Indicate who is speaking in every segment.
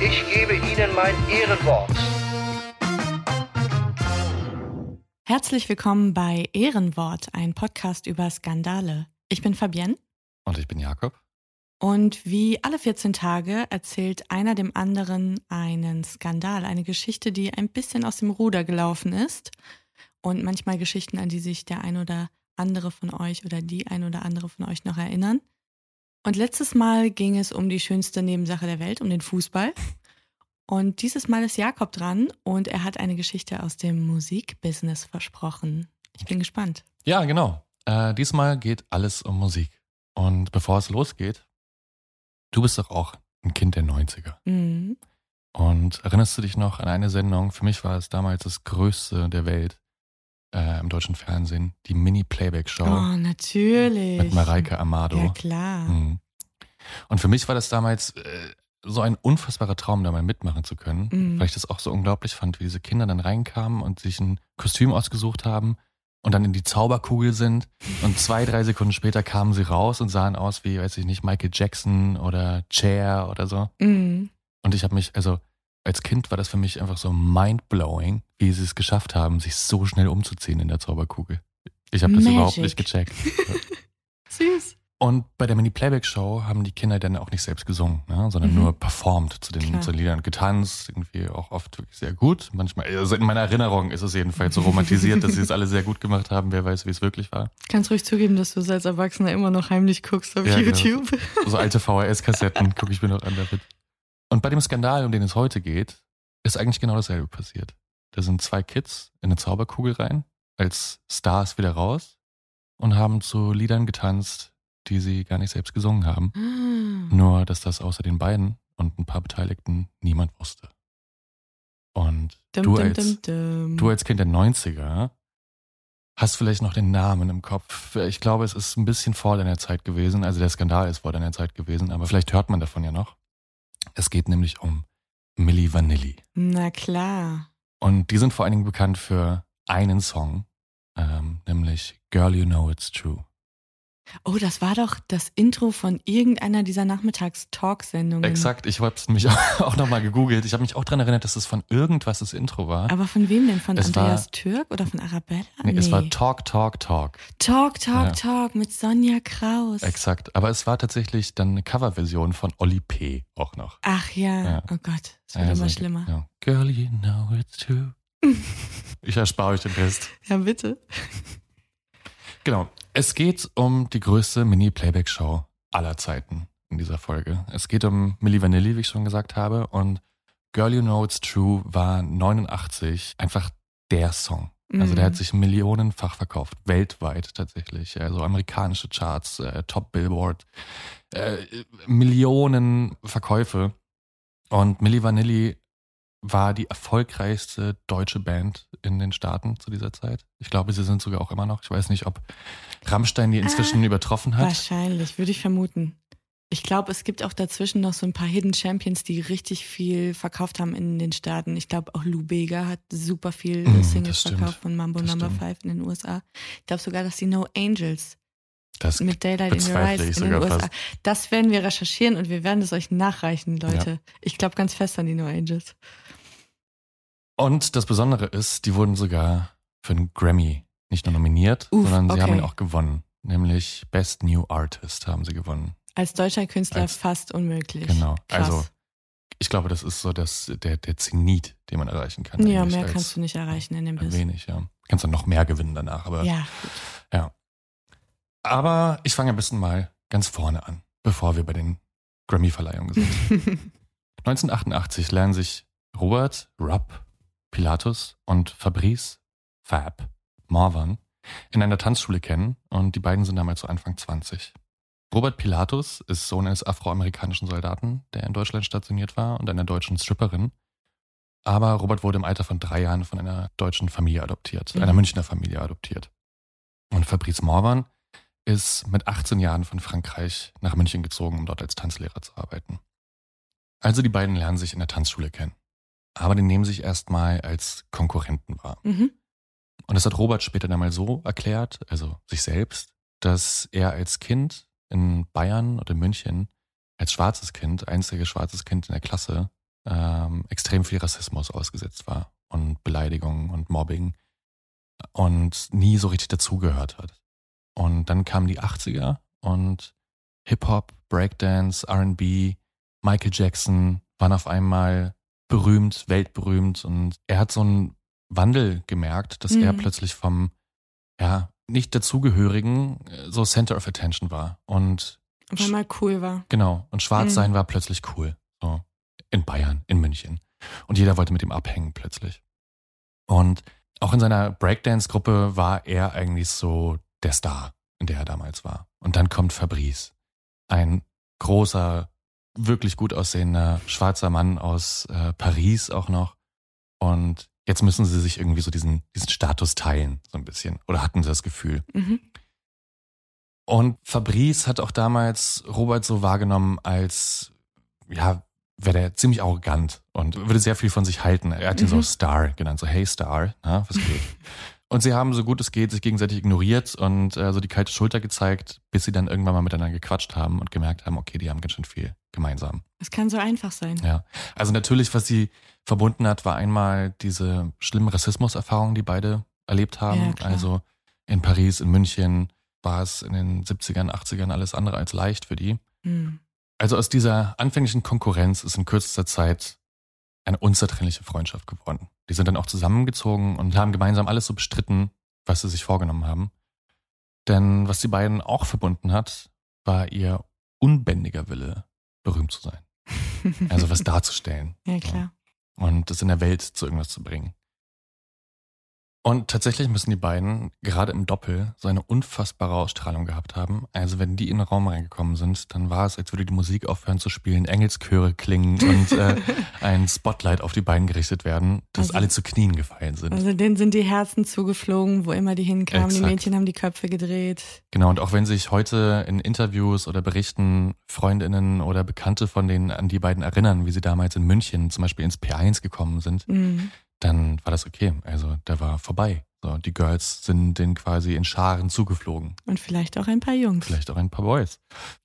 Speaker 1: ich gebe Ihnen mein Ehrenwort.
Speaker 2: Herzlich willkommen bei Ehrenwort, ein Podcast über Skandale. Ich bin Fabienne.
Speaker 3: Und ich bin Jakob.
Speaker 2: Und wie alle 14 Tage erzählt einer dem anderen einen Skandal, eine Geschichte, die ein bisschen aus dem Ruder gelaufen ist. Und manchmal Geschichten, an die sich der ein oder andere von euch oder die ein oder andere von euch noch erinnern. Und letztes Mal ging es um die schönste Nebensache der Welt, um den Fußball. Und dieses Mal ist Jakob dran und er hat eine Geschichte aus dem Musikbusiness versprochen. Ich bin gespannt.
Speaker 3: Ja, genau. Äh, diesmal geht alles um Musik. Und bevor es losgeht, du bist doch auch ein Kind der 90er.
Speaker 2: Mhm.
Speaker 3: Und erinnerst du dich noch an eine Sendung? Für mich war es damals das Größte der Welt äh, im deutschen Fernsehen, die Mini-Playback-Show
Speaker 2: Oh, natürlich.
Speaker 3: mit Mareike Amado.
Speaker 2: Ja, klar.
Speaker 3: Mhm. Und für mich war das damals äh, so ein unfassbarer Traum, da mal mitmachen zu können,
Speaker 2: Mhm.
Speaker 3: weil ich das auch so unglaublich fand, wie diese Kinder dann reinkamen und sich ein Kostüm ausgesucht haben und dann in die Zauberkugel sind und zwei, drei Sekunden später kamen sie raus und sahen aus wie, weiß ich nicht, Michael Jackson oder Cher oder so.
Speaker 2: Mhm.
Speaker 3: Und ich habe mich, also als Kind war das für mich einfach so mindblowing, wie sie es geschafft haben, sich so schnell umzuziehen in der Zauberkugel. Ich habe das
Speaker 2: Magic.
Speaker 3: überhaupt nicht gecheckt.
Speaker 2: Süß.
Speaker 3: Und bei der Mini-Playback-Show haben die Kinder dann auch nicht selbst gesungen, ne, sondern
Speaker 2: Mhm.
Speaker 3: nur performt zu den,
Speaker 2: Klar.
Speaker 3: zu den Liedern, getanzt, irgendwie auch oft wirklich sehr gut. Manchmal, also in meiner Erinnerung ist es jedenfalls so romantisiert, dass sie es alle sehr gut gemacht haben. Wer weiß, wie es wirklich war.
Speaker 2: Kannst ruhig zugeben, dass du es als Erwachsener immer noch heimlich guckst auf
Speaker 3: Ja, genau.
Speaker 2: YouTube.
Speaker 3: So alte VHS-Kassetten gucke ich mir noch an damit. Und bei dem Skandal, um den es heute geht, ist eigentlich genau dasselbe passiert. Da sind zwei Kids in eine Zauberkugel rein, als Stars wieder raus und haben zu Liedern getanzt, die sie gar nicht selbst gesungen haben.
Speaker 2: Ah.
Speaker 3: Nur, dass das außer den beiden und ein paar Beteiligten niemand wusste. Und
Speaker 2: Dum,
Speaker 3: du, als,
Speaker 2: dum, dum.
Speaker 3: du als Kind der 90er hast vielleicht noch den Namen im Kopf. Ich glaube, es ist ein bisschen vor deiner Zeit gewesen. Also der Skandal ist vor deiner Zeit gewesen, aber vielleicht hört man davon ja noch. Es geht nämlich um Milli Vanilli.
Speaker 2: Na klar.
Speaker 3: Und die sind vor allen Dingen bekannt für einen Song, ähm, nämlich Girl You Know It's True.
Speaker 2: Oh, das war doch das Intro von irgendeiner dieser Nachmittags-Talk-Sendungen.
Speaker 3: Exakt, ich habe mich auch nochmal gegoogelt. Ich habe mich auch daran erinnert, dass es von irgendwas das Intro war.
Speaker 2: Aber von wem denn? Von
Speaker 3: Es war-
Speaker 2: Andreas Türk oder von Arabella?
Speaker 3: Nee, es war Talk, Talk, Talk.
Speaker 2: Talk, Talk,
Speaker 3: Ja.
Speaker 2: Talk mit Sonja Kraus.
Speaker 3: Exakt. Aber es war tatsächlich dann eine Coverversion von Olli P. auch noch.
Speaker 2: Ach ja.
Speaker 3: Ja.
Speaker 2: oh Gott, es wird
Speaker 3: Also,
Speaker 2: immer schlimmer.
Speaker 3: Ja. Girl, you know it's true. ich erspare euch den Rest.
Speaker 2: Ja, bitte.
Speaker 3: Genau. Es geht um die größte Mini-Playback-Show aller Zeiten in dieser Folge. Es geht um Milli Vanilli, wie ich schon gesagt habe. Und Girl You Know It's True war 89 einfach der Song. Also der
Speaker 2: Mhm.
Speaker 3: hat sich millionenfach verkauft, weltweit tatsächlich. Also amerikanische Charts, äh, Top Billboard, äh, Millionen Verkäufe. Und Milli Vanilli war die erfolgreichste deutsche Band in den Staaten zu dieser Zeit. Ich glaube, sie sind sogar auch immer noch. Ich weiß nicht, ob Rammstein die inzwischen
Speaker 2: Ah,
Speaker 3: übertroffen hat.
Speaker 2: Wahrscheinlich, würde ich vermuten. Ich glaube, es gibt auch dazwischen noch so ein paar Hidden Champions, die richtig viel verkauft haben in den Staaten. Ich glaube, auch Lou Bega hat super viel
Speaker 3: Mm,
Speaker 2: Singles verkauft von Mambo
Speaker 3: Das
Speaker 2: Number. 5 in den USA. Ich glaube sogar, dass die No Angels
Speaker 3: Das
Speaker 2: mit Daylight in Your Eyes in den USA.
Speaker 3: fast.
Speaker 2: Das werden wir recherchieren und wir werden es euch nachreichen, Leute. Ich glaube ganz fest an die No Angels.
Speaker 3: Und das Besondere ist, die wurden sogar für einen Grammy nicht nur nominiert,
Speaker 2: Uff,
Speaker 3: sondern sie
Speaker 2: okay.
Speaker 3: haben ihn auch gewonnen. Nämlich Best New Artist haben sie gewonnen.
Speaker 2: Als deutscher Künstler
Speaker 3: Als-
Speaker 2: fast unmöglich.
Speaker 3: Genau.
Speaker 2: Krass.
Speaker 3: Also Ich glaube, das ist so das, der, der Zenit, den man erreichen kann.
Speaker 2: Ja, mehr
Speaker 3: als
Speaker 2: kannst du nicht erreichen in dem
Speaker 3: ein
Speaker 2: Biss.
Speaker 3: Wenig, ja. Kannst dann noch mehr gewinnen danach, aber
Speaker 2: Ja,
Speaker 3: ja. Aber ich fange am besten mal ganz vorne an, bevor wir bei den Grammy-Verleihungen sind.
Speaker 2: gut.
Speaker 3: 1988 lernen sich Robert, Rupp, Pilatus und Fabrice, Fab, Morvan in einer Tanzschule kennen und die beiden sind damals so Anfang 20. Robert Pilatus ist Sohn eines afroamerikanischen Soldaten, der in Deutschland stationiert war und einer deutschen Stripperin. Aber Robert wurde im Alter von drei Jahren von einer deutschen Familie adoptiert,
Speaker 2: Mhm.
Speaker 3: einer Münchner Familie adoptiert. Und Fabrice Morvan ist mit 18 Jahren von Frankreich nach München gezogen, um dort als Tanzlehrer zu arbeiten. Also die beiden lernen sich in der Tanzschule kennen. Aber die nehmen sich erstmal als Konkurrenten wahr.
Speaker 2: mhm.
Speaker 3: Und das hat Robert später dann mal so erklärt, also sich selbst, dass er als Kind in Bayern oder in München, als schwarzes Kind, einziges schwarzes Kind in der Klasse, ähm, extrem viel Rassismus ausgesetzt war und Beleidigungen und Mobbing und nie so richtig dazugehört hat. Und dann kamen die 80er und Hip-Hop, Breakdance, RB, Michael Jackson waren auf einmal berühmt, weltberühmt und er hat so einen Wandel gemerkt, dass er
Speaker 2: Mhm.
Speaker 3: plötzlich vom, ja, nicht dazugehörigen äh, so Center of Attention war. Und
Speaker 2: Weil mal cool war.
Speaker 3: genau, und schwarz
Speaker 2: Mhm.
Speaker 3: sein war plötzlich cool. So in Bayern, in München. Und jeder wollte mit ihm abhängen plötzlich. Und auch in seiner Breakdance-Gruppe war er eigentlich so der Star, in der er damals war. Und dann kommt Fabrice, ein großer, wirklich gut aussehender schwarzer Mann aus äh, Paris auch noch. Und jetzt müssen sie sich irgendwie so diesen, diesen Status teilen, so ein bisschen. Oder hatten sie das Gefühl.
Speaker 2: Mhm.
Speaker 3: Und Fabrice hat auch damals Robert so wahrgenommen als, ja, wäre der ziemlich arrogant und würde sehr viel von sich halten. Er hat ihn so
Speaker 2: Mhm.
Speaker 3: Star genannt, so hey Star, na, was geht? und sie haben so gut es geht sich gegenseitig ignoriert und äh, so die kalte Schulter gezeigt, bis sie dann irgendwann mal miteinander gequatscht haben und gemerkt haben, okay, die haben ganz schön viel gemeinsam.
Speaker 2: Es kann so einfach sein.
Speaker 3: Ja, also natürlich, was sie verbunden hat, war einmal diese schlimmen Rassismuserfahrungen, die beide erlebt haben.
Speaker 2: Ja,
Speaker 3: also in Paris, in München war es in den 70ern, 80ern alles andere als leicht für die.
Speaker 2: Mhm.
Speaker 3: Also aus dieser anfänglichen Konkurrenz ist in kürzester Zeit eine unzertrennliche Freundschaft geworden. Die sind dann auch zusammengezogen und haben gemeinsam alles so bestritten, was sie sich vorgenommen haben. Denn was die beiden auch verbunden hat, war ihr unbändiger Wille, berühmt zu sein. Also was darzustellen.
Speaker 2: Ja, klar.
Speaker 3: Und das in der Welt zu irgendwas zu bringen. Und tatsächlich müssen die beiden gerade im Doppel so eine unfassbare Ausstrahlung gehabt haben. Also wenn die in den Raum reingekommen sind, dann war es, als würde die Musik aufhören zu spielen, Engelschöre klingen und äh, ein Spotlight auf die beiden gerichtet werden, dass
Speaker 2: Also-
Speaker 3: alle zu Knien gefallen sind.
Speaker 2: Also denen sind die Herzen zugeflogen, wo immer die hinkamen. Die
Speaker 3: Exakt.
Speaker 2: Mädchen haben die Köpfe gedreht.
Speaker 3: Genau, und auch wenn sich heute in Interviews oder Berichten Freundinnen oder Bekannte von denen an die beiden erinnern, wie sie damals in München zum Beispiel ins P1 gekommen sind,
Speaker 2: Mhm.
Speaker 3: Dann war das okay. Also der war vorbei. So, die Girls sind denen quasi in Scharen zugeflogen.
Speaker 2: Und vielleicht auch ein paar Jungs.
Speaker 3: Vielleicht auch ein paar Boys.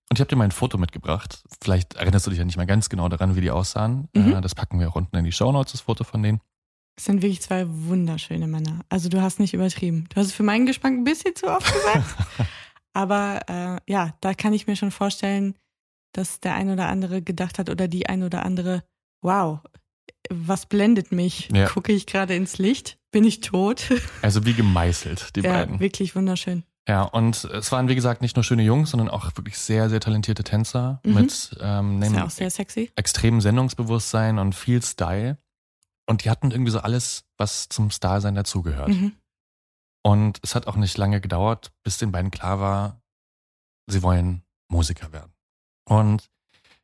Speaker 3: Und ich habe dir mal ein Foto mitgebracht. Vielleicht erinnerst du dich ja nicht mehr ganz genau daran, wie die aussahen.
Speaker 2: Mhm.
Speaker 3: Äh, Das packen wir auch unten in die Shownotes, das Foto von denen.
Speaker 2: Es sind wirklich zwei wunderschöne Männer. Also du hast nicht übertrieben. Du hast es für meinen Geschmack ein bisschen zu oft gesagt. Aber äh, ja, da kann ich mir schon vorstellen, dass der ein oder andere gedacht hat oder die ein oder andere, wow, was blendet mich?
Speaker 3: Ja.
Speaker 2: Gucke ich gerade ins Licht? Bin ich tot?
Speaker 3: Also wie gemeißelt, die
Speaker 2: ja,
Speaker 3: beiden.
Speaker 2: wirklich wunderschön.
Speaker 3: Ja, und es waren, wie gesagt, nicht nur schöne Jungs, sondern auch wirklich sehr, sehr talentierte Tänzer
Speaker 2: Mhm.
Speaker 3: mit ähm,
Speaker 2: Ist ja auch sehr sexy.
Speaker 3: extremem Sendungsbewusstsein und viel Style. Und die hatten irgendwie so alles, was zum Starsein dazugehört.
Speaker 2: Mhm.
Speaker 3: Und es hat auch nicht lange gedauert, bis den beiden klar war, sie wollen Musiker werden. Und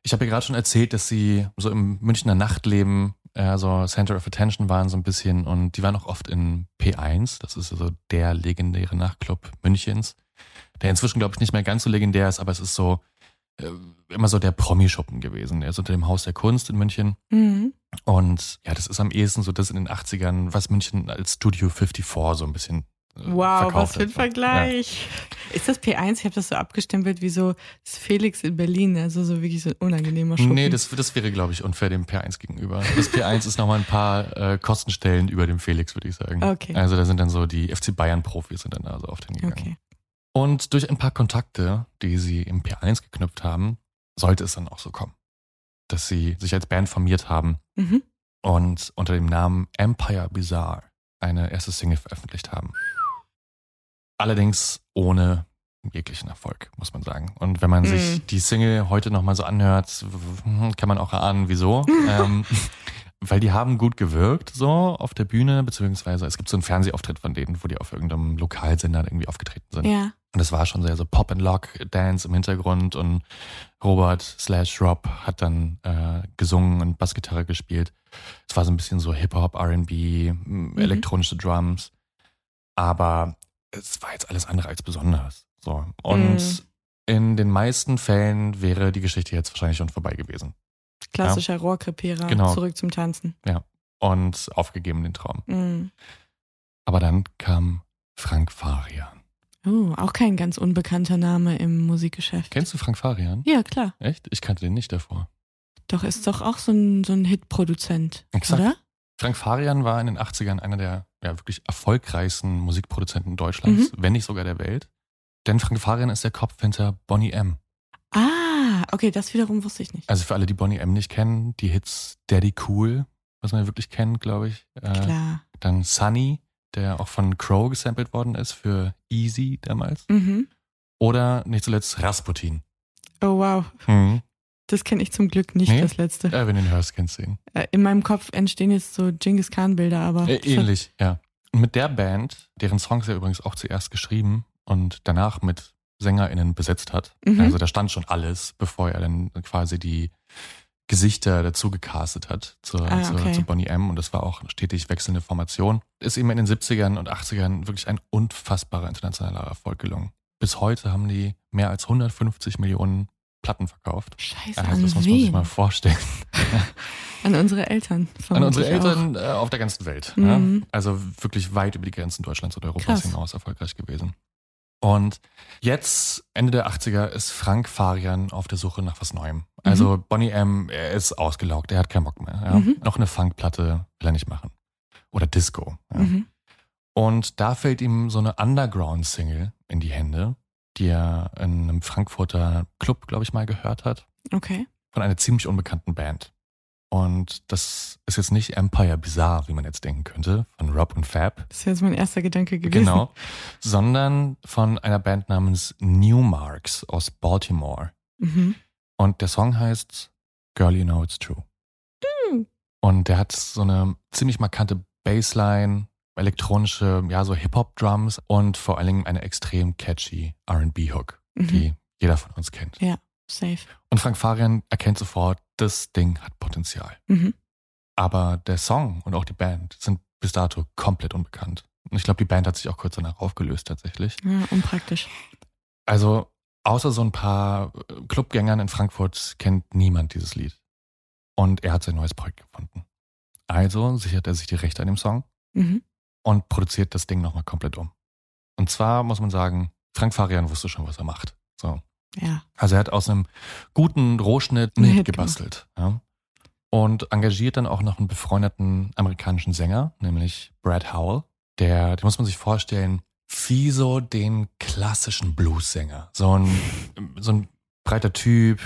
Speaker 3: ich habe ja gerade schon erzählt, dass sie so im Münchner Nachtleben äh, so Center of Attention waren so ein bisschen und die waren auch oft in P1, das ist also der legendäre Nachtclub Münchens, der inzwischen glaube ich nicht mehr ganz so legendär ist, aber es ist so äh, immer so der Promi-Schuppen gewesen. Er ist unter dem Haus der Kunst in München
Speaker 2: Mhm.
Speaker 3: und ja, das ist am ehesten so das in den 80ern, was München als Studio 54 so ein bisschen
Speaker 2: Wow, was für ein. Vergleich. Ist das P1? Ich habe das so abgestempelt wie so das Felix in Berlin, also so wirklich so ein unangenehmer
Speaker 3: Ja.
Speaker 2: Schuppen.
Speaker 3: Nee, das, das wäre, glaube ich, unfair dem P1 gegenüber. Das P1 ist nochmal ein paar äh, Kostenstellen über dem Felix, würde ich sagen.
Speaker 2: Okay.
Speaker 3: Also da sind dann so die FC Bayern-Profis sind dann da so oft hingegangen.
Speaker 2: Okay.
Speaker 3: Und durch ein paar Kontakte, die sie im P1 geknüpft haben, sollte es dann auch so kommen. dass sie sich als Band formiert haben
Speaker 2: Mhm.
Speaker 3: und unter dem Namen Empire Bizarre eine erste Single veröffentlicht haben. Allerdings ohne jeglichen Erfolg, muss man sagen. Und wenn man sich
Speaker 2: Mm.
Speaker 3: die Single heute nochmal so anhört, w- kann man auch erahnen, wieso. ähm, weil die haben gut gewirkt, so auf der Bühne, beziehungsweise es gibt so einen Fernsehauftritt von denen, wo die auf irgendeinem Lokalsender irgendwie aufgetreten sind.
Speaker 2: Ja.
Speaker 3: Und das war schon sehr so Pop and Lock Dance im Hintergrund und Robert slash Rob hat dann äh, gesungen und Bassgitarre gespielt. Es war so ein bisschen so Hip-Hop, R&B, m, elektronische Drums. Aber es war jetzt alles andere als besonders. So. Und
Speaker 2: Mhm.
Speaker 3: in den meisten Fällen wäre die Geschichte jetzt wahrscheinlich schon vorbei gewesen.
Speaker 2: Klassischer Rohrkrepierer.
Speaker 3: Genau.
Speaker 2: Zurück zum Tanzen.
Speaker 3: Und aufgegeben den Traum.
Speaker 2: Mhm.
Speaker 3: Aber dann kam Frank Farian.
Speaker 2: Oh, auch kein ganz unbekannter Name im Musikgeschäft.
Speaker 3: Kennst du Frank Farian?
Speaker 2: Ja, klar.
Speaker 3: Echt? Ich kannte den nicht davor.
Speaker 2: Doch, ist doch auch so ein, so ein Hitproduzent,
Speaker 3: Exakt.
Speaker 2: oder?
Speaker 3: Frank Farian war in den 80ern einer der ja, wirklich erfolgreichsten Musikproduzenten Deutschlands, wenn nicht sogar der Welt. Denn Frank Farian ist der Kopf hinter Bonnie M.
Speaker 2: Ah, okay, das wiederum wusste ich nicht.
Speaker 3: Also für alle, die Bonnie M nicht kennen, die Hits Daddy Cool, was man ja wirklich kennt, glaube ich. Äh,
Speaker 2: Klar.
Speaker 3: dann Sunny, der auch von Crow gesampelt worden ist für Easy damals.
Speaker 2: Mhm.
Speaker 3: Oder nicht zuletzt Rasputin.
Speaker 2: Oh, wow.
Speaker 3: Mhm.
Speaker 2: Das kenne ich zum Glück nicht,
Speaker 3: Nee?
Speaker 2: das letzte.
Speaker 3: Äh, wenn du ihn hörst, kennst du ihn.
Speaker 2: Äh, In meinem Kopf entstehen jetzt so Genghis Khan-Bilder, aber.
Speaker 3: Äh, ähnlich, ja. Und mit der Band, deren Songs er übrigens auch zuerst geschrieben und danach mit SängerInnen besetzt hat.
Speaker 2: Mhm.
Speaker 3: Also da stand schon alles, bevor er dann quasi die Gesichter dazu gecastet hat zur,
Speaker 2: Ah, okay.
Speaker 3: zur Bonnie M. Und das war auch eine stetig wechselnde Formation. Ist ihm in den 70ern und 80ern wirklich ein unfassbarer internationaler Erfolg gelungen. Bis heute haben die mehr als 150 Millionen Platten verkauft.
Speaker 2: Scheiße,
Speaker 3: Also das muss man sich
Speaker 2: wen?
Speaker 3: mal vorstellen.
Speaker 2: An unsere Eltern.
Speaker 3: An unsere Eltern äh, auf der ganzen Welt.
Speaker 2: Mhm.
Speaker 3: Ja? Also wirklich weit über die Grenzen Deutschlands oder Europas
Speaker 2: Krass.
Speaker 3: hinaus erfolgreich gewesen. Und jetzt, Ende der 80er, ist Frank Farian auf der Suche nach was Neuem. Also Bonnie M, er ist ausgelaugt, er hat keinen Bock mehr. Ja?
Speaker 2: Mhm.
Speaker 3: Noch eine Funkplatte will er nicht machen. Oder Disco. Ja?
Speaker 2: auch. Mhm.
Speaker 3: Und da fällt ihm so eine Underground-Single in die Hände, die er in einem Frankfurter Club, glaube ich, mal gehört hat
Speaker 2: Okay.
Speaker 3: von einer ziemlich unbekannten Band. Und das ist jetzt nicht Empire Bizarre, wie man jetzt denken könnte, von Rob und Fab.
Speaker 2: Das ist jetzt mein erster Gedanke gewesen.
Speaker 3: Genau. Sondern von einer Band namens Newmarks aus Baltimore.
Speaker 2: Mhm.
Speaker 3: Und der Song heißt Girl, You Know It's True.
Speaker 2: Mhm.
Speaker 3: Und der hat so eine ziemlich markante Bassline, elektronische, ja, so Hip-Hop-Drums und vor allen Dingen eine extrem catchy R&B-Hook,
Speaker 2: Mhm.
Speaker 3: die jeder von uns kennt.
Speaker 2: Safe.
Speaker 3: Und Frank Farian erkennt sofort, das Ding hat Potenzial.
Speaker 2: Mhm.
Speaker 3: Aber der Song und auch die Band sind bis dato komplett unbekannt. Und ich glaube, die Band hat sich auch kurz danach aufgelöst tatsächlich.
Speaker 2: Ja, unpraktisch.
Speaker 3: Also außer so ein paar äh, Clubgängern in Frankfurt kennt niemand dieses Lied. Und er hat sein neues Projekt gefunden. Also sichert er sich die Rechte an dem Song
Speaker 2: Mhm.
Speaker 3: Und produziert das Ding nochmal komplett um. Und zwar muss man sagen, Frank Farian wusste schon, was er macht. So.
Speaker 2: Ja.
Speaker 3: Also er hat aus einem guten Rohschnitt
Speaker 2: Einen Hit
Speaker 3: Hit gebastelt. Ja. Und engagiert dann auch noch einen befreundeten amerikanischen Sänger, nämlich Brad Howell. Der, den muss man sich vorstellen, wie so den klassischen Blues-Sänger. So ein, so ein breiter Typ,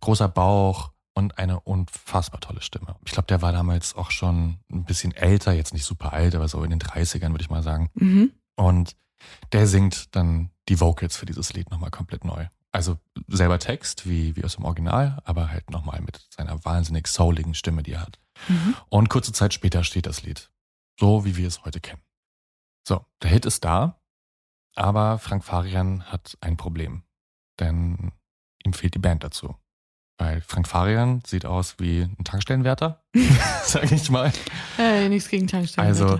Speaker 3: großer Bauch und eine unfassbar tolle Stimme. Ich glaube, der war damals auch schon ein bisschen älter, jetzt nicht super alt, aber so in den 30ern würde ich mal sagen.
Speaker 2: Mhm.
Speaker 3: Und der singt dann die Vocals für dieses Lied nochmal komplett neu. Also selber Text, wie, wie aus dem Original, aber halt nochmal mit seiner wahnsinnig souligen Stimme, die er hat.
Speaker 2: Mhm.
Speaker 3: Und kurze Zeit später steht das Lied. So wie wir es heute kennen. So, der Hit ist da, aber Frank Farian hat ein Problem. Denn ihm fehlt die Band dazu. Weil Frank Farian sieht aus wie ein Tankstellenwärter, sag ich mal.
Speaker 2: Hey, nichts gegen Tankstellen.
Speaker 3: Also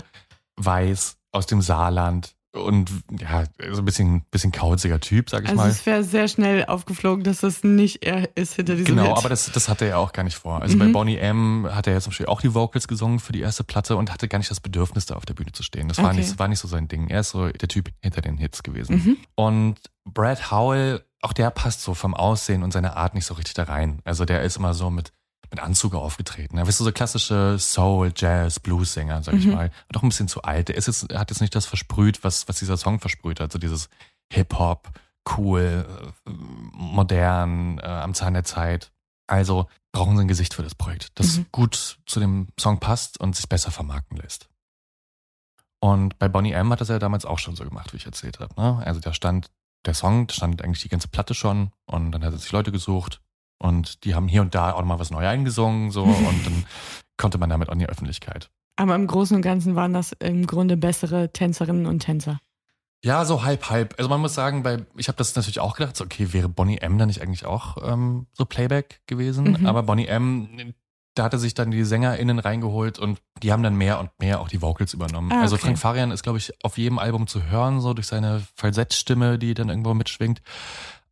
Speaker 3: weiß aus dem Saarland und ja, so ein bisschen, bisschen kauziger Typ, sag ich
Speaker 2: Also
Speaker 3: mal.
Speaker 2: es wäre sehr schnell aufgeflogen, dass das nicht er ist hinter diesem
Speaker 3: Genau,
Speaker 2: Hit.
Speaker 3: aber das, das hatte er auch gar nicht vor. Also
Speaker 2: Mhm.
Speaker 3: bei Bonnie M hat er jetzt zum Beispiel auch die Vocals gesungen für die erste Platte und hatte gar nicht das Bedürfnis, da auf der Bühne zu stehen. Das war,
Speaker 2: Okay.
Speaker 3: nicht, war nicht so sein Ding. Er ist so der Typ hinter den Hits gewesen.
Speaker 2: Mhm.
Speaker 3: Und Brad Howell, auch der passt so vom Aussehen und seiner Art nicht so richtig da rein. Also der ist immer so mit, mit Anzug aufgetreten. Er ist so klassische Soul, Jazz, Blues-Sänger, sag ich
Speaker 2: Mhm.
Speaker 3: mal. Auch ein bisschen zu alt. Er ist jetzt, hat jetzt nicht das versprüht, was, was dieser Song versprüht hat. So dieses Hip-Hop, cool, äh, modern, äh, am Zahn der Zeit. Also brauchen sie ein Gesicht für das Projekt, das
Speaker 2: Mhm.
Speaker 3: gut zu dem Song passt und sich besser vermarkten lässt. Und bei Bonnie M hat das ja damals auch schon so gemacht, wie ich erzählt habe. Ne? Also da stand der Song, da stand eigentlich die ganze Platte schon und dann hat er sich Leute gesucht und die haben hier und da auch mal was neu eingesungen so und dann konnte man damit in die Öffentlichkeit.
Speaker 2: Aber im Großen und Ganzen waren das im Grunde bessere Tänzerinnen und Tänzer.
Speaker 3: Ja, so halb, halb. Also man muss sagen, bei, ich habe das natürlich auch gedacht, so, okay, wäre Bonnie M dann nicht eigentlich auch ähm, so Playback gewesen?
Speaker 2: Mhm.
Speaker 3: Aber Bonnie M, da hatte sich dann die SängerInnen reingeholt und die haben dann mehr und mehr auch die Vocals übernommen.
Speaker 2: Ah,
Speaker 3: Also
Speaker 2: okay.
Speaker 3: Frank Farian ist, glaube ich, auf jedem Album zu hören, so durch seine Falsettstimme, die dann irgendwo mitschwingt.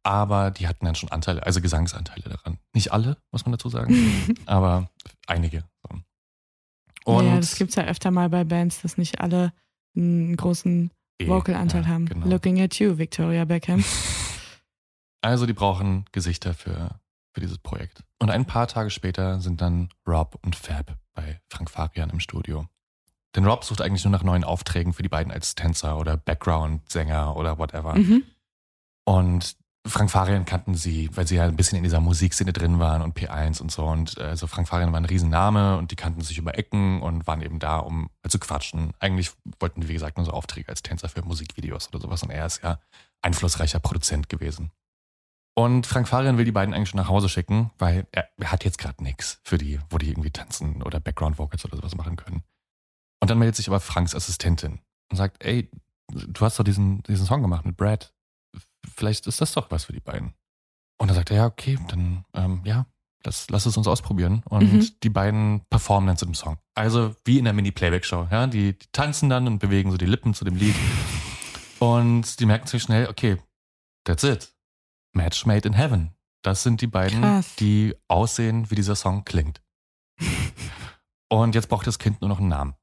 Speaker 3: Aber die hatten dann schon Anteile, also Gesangsanteile daran. Nicht alle, muss man dazu sagen, aber einige. Und
Speaker 2: ja, das gibt's ja öfter mal bei Bands, dass nicht alle einen großen Vocal-Anteil
Speaker 3: ja,
Speaker 2: haben.
Speaker 3: genau.
Speaker 2: Looking at you, Victoria Beckham.
Speaker 3: Also die brauchen Gesichter für, für dieses Projekt. Und ein paar Tage später sind dann Rob und Fab bei Frank Farian im Studio. Denn Rob sucht eigentlich nur nach neuen Aufträgen für die beiden als Tänzer oder Background-Sänger oder whatever.
Speaker 2: Mhm.
Speaker 3: Und Frank Farian kannten sie, weil sie ja ein bisschen in dieser Musikszene drin waren und P1 und so. Und also Frank Farian war ein Riesenname und die kannten sich über Ecken und waren eben da, um halt zu quatschen. Eigentlich wollten die, wie gesagt, nur so Aufträge als Tänzer für Musikvideos oder sowas. Und er ist ja einflussreicher Produzent gewesen. Und Frank Farian will die beiden eigentlich schon nach Hause schicken, weil er, er hat jetzt gerade nichts für die, wo die irgendwie tanzen oder Background Vocals oder sowas machen können. Und dann meldet sich aber Franks Assistentin und sagt, ey, du hast doch diesen, diesen Song gemacht mit Brad. Vielleicht ist das doch was für die beiden. Und dann sagt er, ja, okay, dann, ähm, ja, lass, lass es uns ausprobieren. Und
Speaker 2: Mhm.
Speaker 3: die beiden performen dann zu dem Song. Also wie in der Mini-Playback-Show, ja. Die, die tanzen dann und bewegen so die Lippen zu dem Lied. Und die merken ziemlich schnell, okay, that's it. Match made in heaven. Das sind die beiden,
Speaker 2: Krass.
Speaker 3: die aussehen, wie dieser Song klingt. Und jetzt braucht das Kind nur noch einen Namen.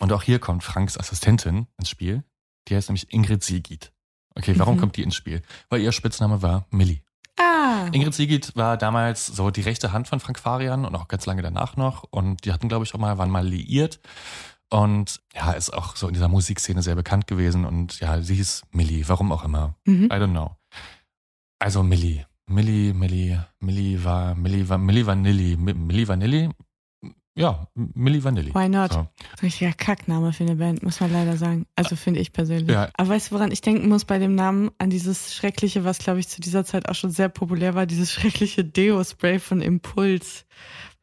Speaker 3: Und auch hier kommt Franks Assistentin ins Spiel. Die heißt nämlich Ingrid Siegit. Okay, warum
Speaker 2: Mhm.
Speaker 3: kommt die ins Spiel? Weil ihr Spitzname war Millie.
Speaker 2: Ah,
Speaker 3: Ingrid Siegit war damals so die rechte Hand von Frank Farian und auch ganz lange danach noch. Und die hatten, glaube ich, auch mal, waren mal liiert. Und ja, ist auch so in dieser Musikszene sehr bekannt gewesen. Und ja, sie hieß Millie, warum auch immer.
Speaker 2: mhm.
Speaker 3: I don't know. Also Millie. Millie, Millie, Millie war, Millie war, Millie Vanilli. Mi- Millie Vanilli? Ja, Millie Vanilli.
Speaker 2: Why not?
Speaker 3: So.
Speaker 2: Richtiger Kackname für eine Band, muss man leider sagen. Also finde ich persönlich.
Speaker 3: Ja.
Speaker 2: Aber weißt du, woran ich denken muss bei dem Namen? An dieses schreckliche, was glaube ich zu dieser Zeit auch schon sehr populär war, dieses schreckliche Deo-Spray von Impuls,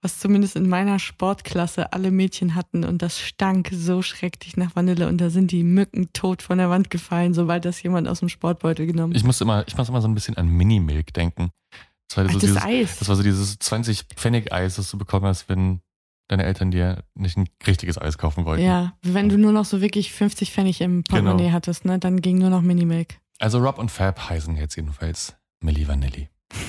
Speaker 2: was zumindest in meiner Sportklasse alle Mädchen hatten und das stank so schrecklich nach Vanille und da sind die Mücken tot von der Wand gefallen, sobald das jemand aus dem Sportbeutel genommen
Speaker 3: Ich muss immer, ich muss immer so ein bisschen an Minimilk denken. Das war, so dieses,
Speaker 2: Eis.
Speaker 3: das war so dieses 20 Pfennig Eis, das du bekommen hast, wenn deine Eltern dir nicht ein richtiges Eis kaufen wollten.
Speaker 2: Ja, wenn du nur noch so wirklich 50 Pfennig im Portemonnaie
Speaker 3: Genau.
Speaker 2: hattest, ne, dann ging nur noch Minimilk.
Speaker 3: Also Rob und Fab heißen jetzt jedenfalls Milli Vanilli.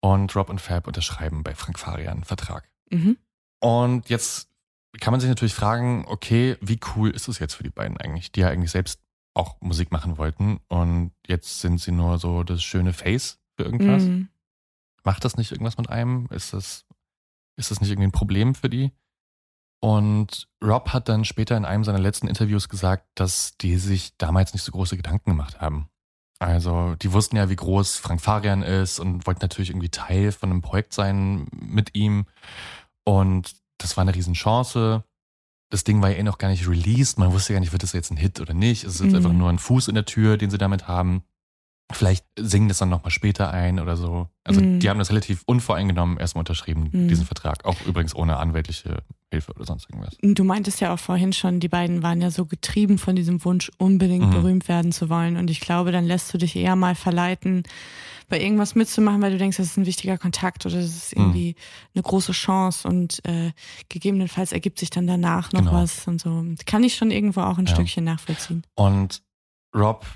Speaker 3: Und Rob und Fab unterschreiben bei Frank Farian einen Vertrag.
Speaker 2: Mhm.
Speaker 3: Und jetzt kann man sich natürlich fragen, okay, wie cool ist es jetzt für die beiden eigentlich, die ja eigentlich selbst auch Musik machen wollten und jetzt sind sie nur so das schöne Face für irgendwas.
Speaker 2: Mhm.
Speaker 3: Macht das nicht irgendwas mit einem? Ist das, ist das nicht irgendwie ein Problem für die? Und Rob hat dann später in einem seiner letzten Interviews gesagt, dass die sich damals nicht so große Gedanken gemacht haben. Also, die wussten ja, wie groß Frank Farian ist und wollten natürlich irgendwie Teil von einem Projekt sein mit ihm. Und das war eine Riesenchance. Das Ding war ja eh noch gar nicht released. Man wusste ja nicht, wird das jetzt ein Hit oder nicht. Es ist jetzt
Speaker 2: Mhm.
Speaker 3: einfach nur ein Fuß in der Tür, den sie damit haben. Vielleicht singen das dann nochmal später ein oder so. Also
Speaker 2: Mhm.
Speaker 3: die haben das relativ unvoreingenommen erstmal unterschrieben,
Speaker 2: Mhm.
Speaker 3: diesen Vertrag. Auch übrigens ohne anwältliche Hilfe oder sonst irgendwas.
Speaker 2: Du meintest ja auch vorhin schon, die beiden waren ja so getrieben von diesem Wunsch, unbedingt
Speaker 3: Mhm.
Speaker 2: berühmt werden zu wollen. Und ich glaube, dann lässt du dich eher mal verleiten, bei irgendwas mitzumachen, weil du denkst, das ist ein wichtiger Kontakt oder das ist
Speaker 3: Mhm.
Speaker 2: irgendwie eine große Chance und äh, gegebenenfalls ergibt sich dann danach noch
Speaker 3: Genau.
Speaker 2: was und so. Kann ich schon irgendwo auch ein
Speaker 3: Ja.
Speaker 2: Stückchen nachvollziehen.
Speaker 3: Und Rob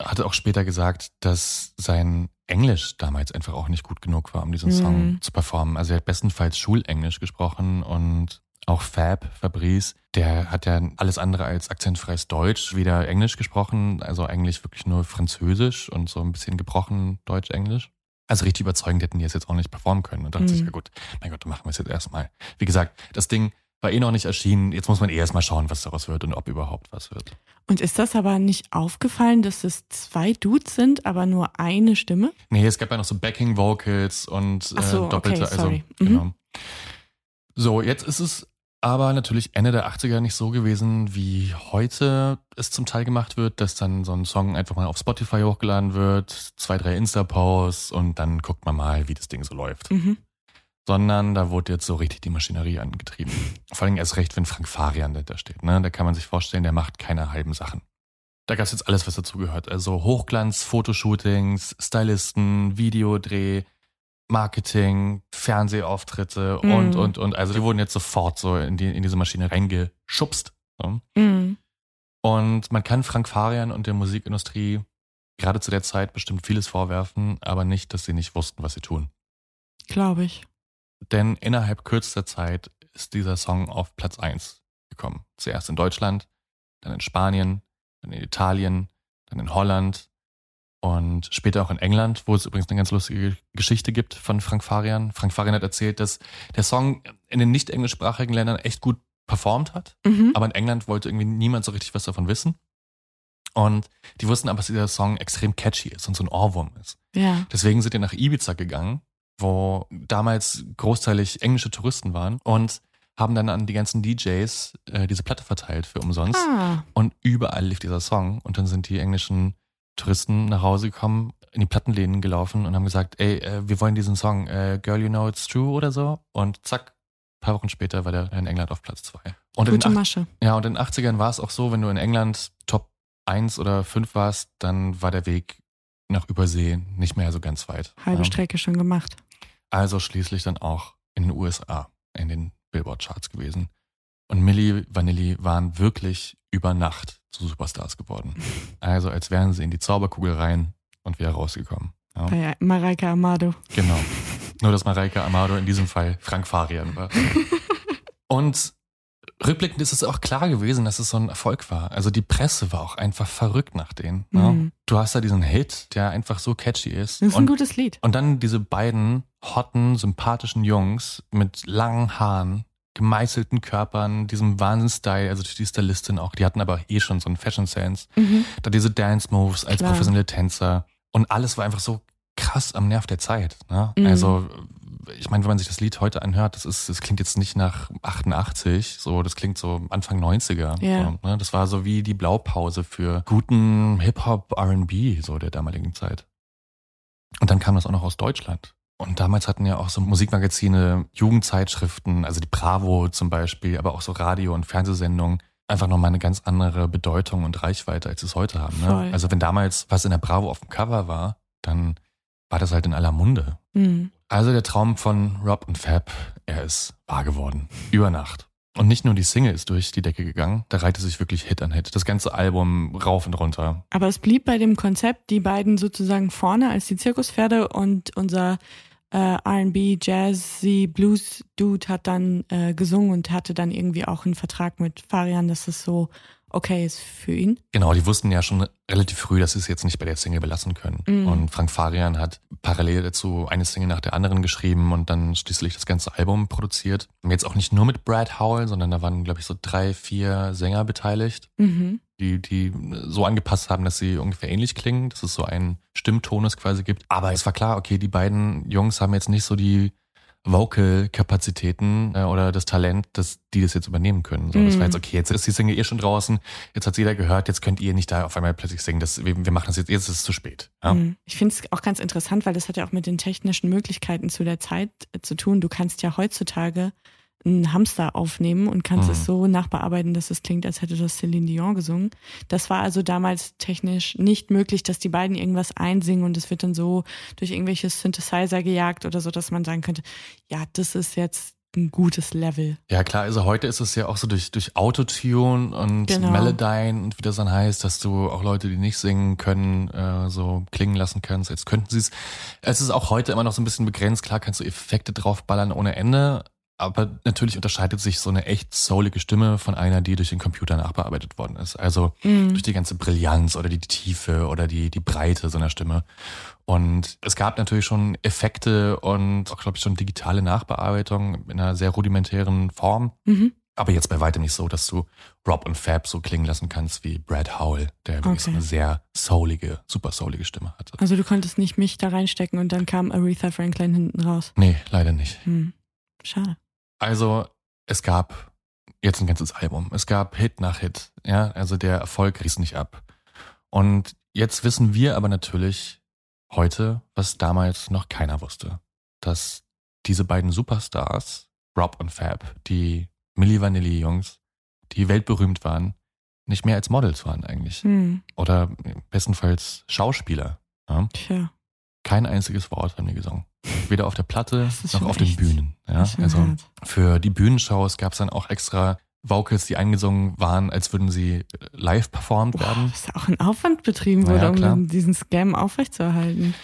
Speaker 3: hatte auch später gesagt, dass sein Englisch damals einfach auch nicht gut genug war, um diesen
Speaker 2: Mhm.
Speaker 3: Song zu performen. Also er hat bestenfalls Schulenglisch gesprochen und auch Fab, Fabrice, der hat ja alles andere als akzentfreies Deutsch, weder Englisch gesprochen, also eigentlich wirklich nur Französisch und so ein bisschen gebrochen Deutsch-Englisch. Also richtig überzeugend hätten die es jetzt auch nicht performen können. Und dachte
Speaker 2: Mhm.
Speaker 3: ich, ja gut, mein Gott, dann machen wir es jetzt erstmal. Wie gesagt, das Ding war eh noch nicht erschienen. Jetzt muss man eh erstmal schauen, was daraus wird und ob überhaupt was wird.
Speaker 2: Und ist das aber nicht aufgefallen, dass es zwei Dudes sind, aber nur eine Stimme?
Speaker 3: Nee, es gab ja noch so Backing Vocals und
Speaker 2: Ach so,
Speaker 3: äh, doppelte,
Speaker 2: okay, sorry.
Speaker 3: also
Speaker 2: Mhm.
Speaker 3: genau. So, jetzt ist es aber natürlich Ende der 80er nicht so gewesen, wie heute es zum Teil gemacht wird, dass dann so ein Song einfach mal auf Spotify hochgeladen wird, zwei, drei Insta-Posts und dann guckt man mal, wie das Ding so läuft.
Speaker 2: Mhm.
Speaker 3: Sondern da wurde jetzt so richtig die Maschinerie angetrieben. Vor allem erst recht, wenn Frank Farian dahinter steht. Ne? Da kann man sich vorstellen, der macht keine halben Sachen. Da gab es jetzt alles, was dazugehört. Also Hochglanz, Fotoshootings, Stylisten, Videodreh, Marketing, Fernsehauftritte
Speaker 2: Mhm.
Speaker 3: und, und, und. Also die wurden jetzt sofort so in, die, in diese Maschine reingeschubst. So.
Speaker 2: Mhm.
Speaker 3: Und man kann Frank Farian und der Musikindustrie gerade zu der Zeit bestimmt vieles vorwerfen, aber nicht, dass sie nicht wussten, was sie tun.
Speaker 2: Glaube ich.
Speaker 3: Denn innerhalb kürzester Zeit ist dieser Song auf Platz 1 gekommen. Zuerst in Deutschland, dann in Spanien, dann in Italien, dann in Holland und später auch in England, wo es übrigens eine ganz lustige Geschichte gibt von Frank Farian. Frank Farian hat erzählt, dass der Song in den nicht englischsprachigen Ländern echt gut performt hat,
Speaker 2: Mhm.
Speaker 3: aber in England wollte irgendwie niemand so richtig was davon wissen. Und die wussten aber, dass dieser Song extrem catchy ist und so ein Ohrwurm ist.
Speaker 2: Ja.
Speaker 3: Deswegen sind die nach Ibiza gegangen, wo damals großteilig englische Touristen waren und haben dann an die ganzen DJs äh, diese Platte verteilt für umsonst.
Speaker 2: Ah.
Speaker 3: Und überall lief dieser Song. Und dann sind die englischen Touristen nach Hause gekommen, in die Plattenläden gelaufen und haben gesagt, ey, äh, wir wollen diesen Song, äh, Girl You Know It's True oder so. Und zack, ein paar Wochen später war der in England auf Platz zwei. Und in
Speaker 2: Gute Masche.
Speaker 3: ja, und in den 80ern war es auch so, wenn du in England Top 1 oder 5 warst, dann war der Weg nach Übersee nicht mehr so ganz weit.
Speaker 2: Halbe
Speaker 3: Ja.
Speaker 2: Strecke schon gemacht.
Speaker 3: Also schließlich dann auch in den USA, in den Billboard-Charts gewesen. Und Milli Vanilli waren wirklich über Nacht zu Superstars geworden. Also als wären sie in die Zauberkugel rein und wieder rausgekommen. Ja,
Speaker 2: Bei Mareike Amado.
Speaker 3: genau. Nur, dass Mareike Amado in diesem Fall Frank Farian war. Und rückblickend ist es auch klar gewesen, dass es so ein Erfolg war. Also die Presse war auch einfach verrückt nach denen. ne?
Speaker 2: Mhm.
Speaker 3: Du hast da diesen Hit, der einfach so catchy ist.
Speaker 2: Das ist ein
Speaker 3: und,
Speaker 2: gutes Lied.
Speaker 3: und dann diese beiden hotten, sympathischen Jungs mit langen Haaren, gemeißelten Körpern, diesem Wahnsinnsstyle, also die Stylistin auch, die hatten aber eh schon so einen Fashion Sense.
Speaker 2: Mhm.
Speaker 3: Da diese Dance Moves als
Speaker 2: Klar.
Speaker 3: professionelle Tänzer. Und alles war einfach so krass am Nerv der Zeit. Ne?
Speaker 2: Mhm.
Speaker 3: Also, ich meine, wenn man sich das Lied heute anhört, das ist, das klingt jetzt nicht nach 88, so, das klingt so Anfang 90er.
Speaker 2: Ja.
Speaker 3: So, ne? Das war so wie die Blaupause für guten Hip-Hop, RB, so der damaligen Zeit. Und dann kam das auch noch aus Deutschland. Und damals hatten ja auch so Musikmagazine, Jugendzeitschriften, also die Bravo zum Beispiel, aber auch so Radio- und Fernsehsendungen, einfach nochmal eine ganz andere Bedeutung und Reichweite, als sie es heute haben. Ne? Also wenn damals was in der Bravo auf dem Cover war, dann war das halt in aller Munde.
Speaker 2: Mhm.
Speaker 3: Also der Traum von Rob und Fab, er ist wahr geworden. Über Nacht. Und nicht nur die Single ist durch die Decke gegangen, da reihte sich wirklich Hit an Hit. Das ganze Album rauf und runter.
Speaker 2: Aber es blieb bei dem Konzept, die beiden sozusagen vorne als die Zirkuspferde und unser äh, RB, Jazzy, Blues Dude hat dann äh, gesungen und hatte dann irgendwie auch einen Vertrag mit Farian, dass es so okay ist für ihn.
Speaker 3: Genau, die wussten ja schon relativ früh, dass sie es jetzt nicht bei der Single belassen können.
Speaker 2: Mhm.
Speaker 3: Und Frank Farian hat parallel dazu eine Single nach der anderen geschrieben und dann schließlich das ganze Album produziert. Jetzt auch nicht nur mit Brad Howell, sondern da waren, glaube ich, so drei, vier Sänger beteiligt,
Speaker 2: Mhm.
Speaker 3: die, die so angepasst haben, dass sie ungefähr ähnlich klingen, dass es so einen Stimmtonus quasi gibt. Aber es war klar, okay, die beiden Jungs haben jetzt nicht so die Vocal-Kapazitäten äh, oder das Talent, dass die das jetzt übernehmen können. So, Das
Speaker 2: Mhm.
Speaker 3: war jetzt okay, jetzt ist die Single eh schon draußen, jetzt hat jeder gehört, jetzt könnt ihr nicht da auf einmal plötzlich singen. Das, wir, wir machen das jetzt, jetzt ist es zu spät. Ja?
Speaker 2: Mhm. Ich finde es auch ganz interessant, weil das hat ja auch mit den technischen Möglichkeiten zu der Zeit äh, zu tun. Du kannst ja heutzutage einen Hamster aufnehmen und kannst
Speaker 3: Mhm.
Speaker 2: es so nachbearbeiten, dass es klingt, als hätte das Celine Dion gesungen. Das war also damals technisch nicht möglich, dass die beiden irgendwas einsingen und es wird dann so durch irgendwelche Synthesizer gejagt oder so, dass man sagen könnte, ja, das ist jetzt ein gutes Level.
Speaker 3: Ja klar, also heute ist es ja auch so durch, durch Autotune und
Speaker 2: Genau.
Speaker 3: Melodyne und wie das dann heißt, dass du auch Leute, die nicht singen können, äh, so klingen lassen kannst, als könnten sie es. Es ist auch heute immer noch so ein bisschen begrenzt. Klar kannst du Effekte draufballern ohne Ende, aber natürlich unterscheidet sich so eine echt soulige Stimme von einer, die durch den Computer nachbearbeitet worden ist. Also
Speaker 2: Mhm.
Speaker 3: durch die ganze Brillanz oder die Tiefe oder die, die Breite so einer Stimme. Und es gab natürlich schon Effekte und auch, glaube ich, schon digitale Nachbearbeitung in einer sehr rudimentären Form.
Speaker 2: Mhm.
Speaker 3: Aber jetzt bei weitem nicht so, dass du Rob und Fab so klingen lassen kannst wie Brad Howell, der wirklich so
Speaker 2: Okay.
Speaker 3: eine sehr soulige, super soulige Stimme hatte.
Speaker 2: Also du konntest nicht mich da reinstecken und dann kam Aretha Franklin hinten raus.
Speaker 3: Nee, leider nicht.
Speaker 2: Hm. Schade.
Speaker 3: Also, es gab jetzt ein ganzes Album. Es gab Hit nach Hit. Ja, also der Erfolg riss nicht ab. Und jetzt wissen wir aber natürlich heute, was damals noch keiner wusste. Dass diese beiden Superstars, Rob und Fab, die Milli Vanilli Jungs, die weltberühmt waren, nicht mehr als Models waren eigentlich.
Speaker 2: Hm.
Speaker 3: Oder bestenfalls Schauspieler. Ja?
Speaker 2: Tja.
Speaker 3: Kein einziges Wort haben die gesungen. Weder auf der Platte noch auf den Bühnen. Ja? Also
Speaker 2: hart.
Speaker 3: für die Bühnenshows gab es dann auch extra Vocals, die eingesungen waren, als würden sie äh, live performt werden.
Speaker 2: da auch ein Aufwand betrieben wurde,
Speaker 3: ja,
Speaker 2: um
Speaker 3: klar.
Speaker 2: diesen Scam aufrechtzuerhalten.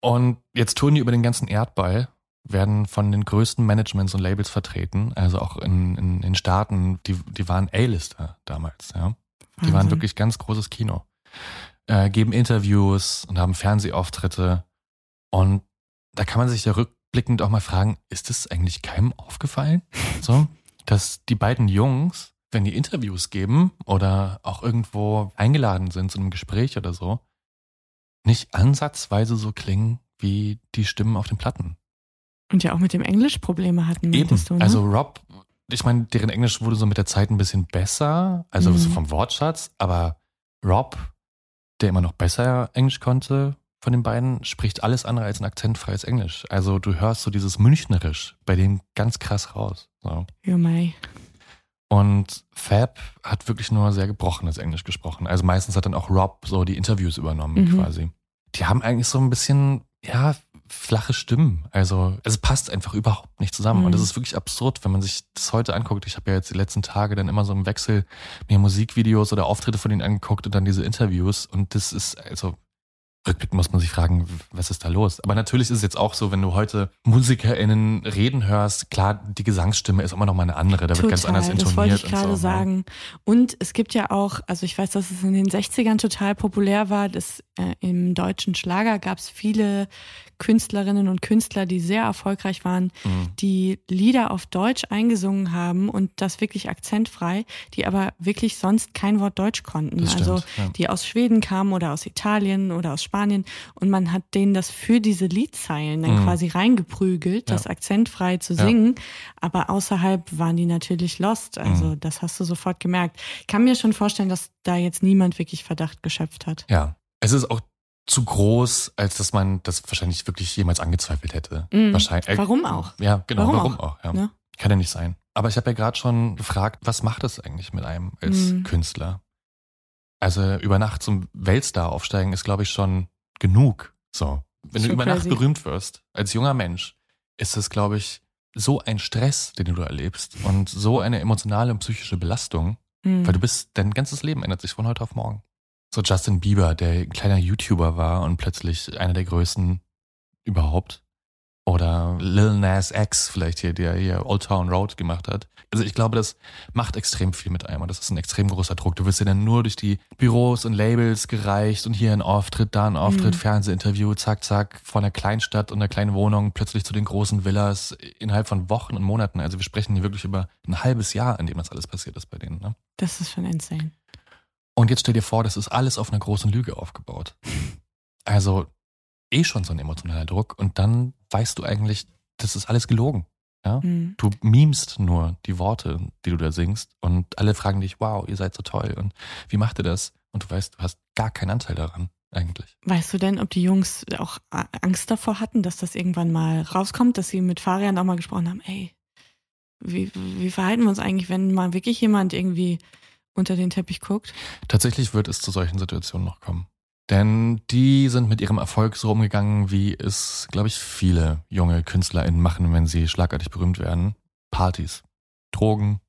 Speaker 3: Und jetzt touren die über den ganzen Erdball, werden von den größten Managements und Labels vertreten, also auch in, in, in Staaten, die, die waren A-Lister damals, ja. Die waren
Speaker 2: Wahnsinn.
Speaker 3: wirklich ganz großes Kino. Äh, geben Interviews und haben Fernsehauftritte. Und da kann man sich ja rückblickend auch mal fragen, ist es eigentlich keinem aufgefallen? So, dass die beiden Jungs, wenn die Interviews geben oder auch irgendwo eingeladen sind zu einem Gespräch oder so, nicht ansatzweise so klingen wie die Stimmen auf den Platten.
Speaker 2: Und ja auch mit dem Englisch Probleme hatten,
Speaker 3: Eben.
Speaker 2: du, ne?
Speaker 3: Also Rob, ich meine, deren Englisch wurde so mit der Zeit ein bisschen besser, also
Speaker 2: Mhm.
Speaker 3: so vom Wortschatz, aber Rob, der immer noch besser Englisch konnte von den beiden, spricht alles andere als ein akzentfreies Englisch. Also du hörst so dieses Münchnerisch bei dem ganz krass raus. So.
Speaker 2: Jo, mei.
Speaker 3: Und Fab hat wirklich nur sehr gebrochenes Englisch gesprochen. Also meistens hat dann auch Rob so die Interviews übernommen
Speaker 2: Mhm.
Speaker 3: quasi. Die haben eigentlich so ein bisschen, ja, flache Stimmen. Also es passt einfach überhaupt nicht zusammen.
Speaker 2: Mhm.
Speaker 3: Und das ist wirklich absurd, wenn man sich das heute anguckt. Ich habe ja jetzt die letzten Tage dann immer so im Wechsel mir Musikvideos oder Auftritte von ihnen angeguckt und dann diese Interviews. Und das ist, also rückblickend muss man sich fragen, was ist da los? Aber natürlich ist es jetzt auch so, wenn du heute MusikerInnen reden hörst, klar, die Gesangsstimme ist immer noch mal eine andere, da wird ganz anders intoniert.
Speaker 2: das wollte ich gerade
Speaker 3: so, ne?
Speaker 2: sagen. Und es gibt ja auch, also ich weiß, dass es in den 60ern total populär war, dass äh, im deutschen Schlager gab es viele Künstlerinnen und Künstler, die sehr erfolgreich waren,
Speaker 3: Mhm.
Speaker 2: die Lieder auf Deutsch eingesungen haben und das wirklich akzentfrei, die aber wirklich sonst kein Wort Deutsch konnten.
Speaker 3: Das stimmt,
Speaker 2: also
Speaker 3: ja.
Speaker 2: die aus Schweden kamen oder aus Italien oder aus Spanien und man hat denen das für diese Liedzeilen dann
Speaker 3: Mhm.
Speaker 2: quasi reingeprügelt, das
Speaker 3: Ja.
Speaker 2: akzentfrei zu
Speaker 3: Ja.
Speaker 2: singen, aber außerhalb waren die natürlich lost, also
Speaker 3: Mhm.
Speaker 2: das hast du sofort gemerkt. Ich kann mir schon vorstellen, dass da jetzt niemand wirklich Verdacht geschöpft hat.
Speaker 3: Ja, es ist auch zu groß, als dass man das wahrscheinlich wirklich jemals angezweifelt hätte.
Speaker 2: Mhm.
Speaker 3: Wahrscheinlich. äh,
Speaker 2: Warum auch?
Speaker 3: Ja, genau,
Speaker 2: Warum
Speaker 3: warum,
Speaker 2: auch?
Speaker 3: auch. ja.
Speaker 2: Ne?
Speaker 3: Kann ja nicht sein. Aber ich habe ja gerade schon gefragt, was macht es eigentlich mit einem als
Speaker 2: Mhm.
Speaker 3: Künstler? Also über Nacht zum Weltstar aufsteigen ist, glaube ich, schon genug. So, wenn du über
Speaker 2: crazy.
Speaker 3: Nacht berühmt wirst, als junger Mensch, ist es, glaube ich, so ein Stress, den du erlebst und so eine emotionale und psychische Belastung,
Speaker 2: Mhm.
Speaker 3: weil du bist, dein ganzes Leben ändert sich von heute auf morgen. So Justin Bieber, der ein kleiner YouTuber war und plötzlich einer der größten überhaupt. Oder Lil Nas X vielleicht hier, der hier Old Town Road gemacht hat. Also ich glaube, das macht extrem viel mit einem und das ist ein extrem großer Druck. Du wirst ja dann nur durch die Büros und Labels gereicht und hier ein Auftritt, da ein Auftritt,
Speaker 2: Mhm.
Speaker 3: Fernsehinterview, zack, zack, von einer Kleinstadt und einer kleinen Wohnung plötzlich zu den großen Villas innerhalb von Wochen und Monaten. Also wir sprechen hier wirklich über ein halbes Jahr, in dem das alles passiert ist bei denen. Ne?
Speaker 2: Das ist schon insane.
Speaker 3: Und jetzt stell dir vor, das ist alles auf einer großen Lüge aufgebaut. Also eh schon so ein emotionaler Druck und dann weißt du eigentlich, das ist alles gelogen. Ja?
Speaker 2: Mhm.
Speaker 3: Du memst nur die Worte, die du da singst und alle fragen dich, wow, ihr seid so toll und wie macht ihr das? Und du weißt, du hast gar keinen Anteil daran eigentlich.
Speaker 2: Weißt du denn, ob die Jungs auch Angst davor hatten, dass das irgendwann mal rauskommt, dass sie mit Farian auch mal gesprochen haben, ey, wie, wie verhalten wir uns eigentlich, wenn mal wirklich jemand irgendwie unter den Teppich guckt?
Speaker 3: Tatsächlich wird es zu solchen Situationen noch kommen. Denn die sind mit ihrem Erfolg so umgegangen, wie es, glaube ich, viele junge KünstlerInnen machen, wenn sie schlagartig berühmt werden. Partys, Drogen,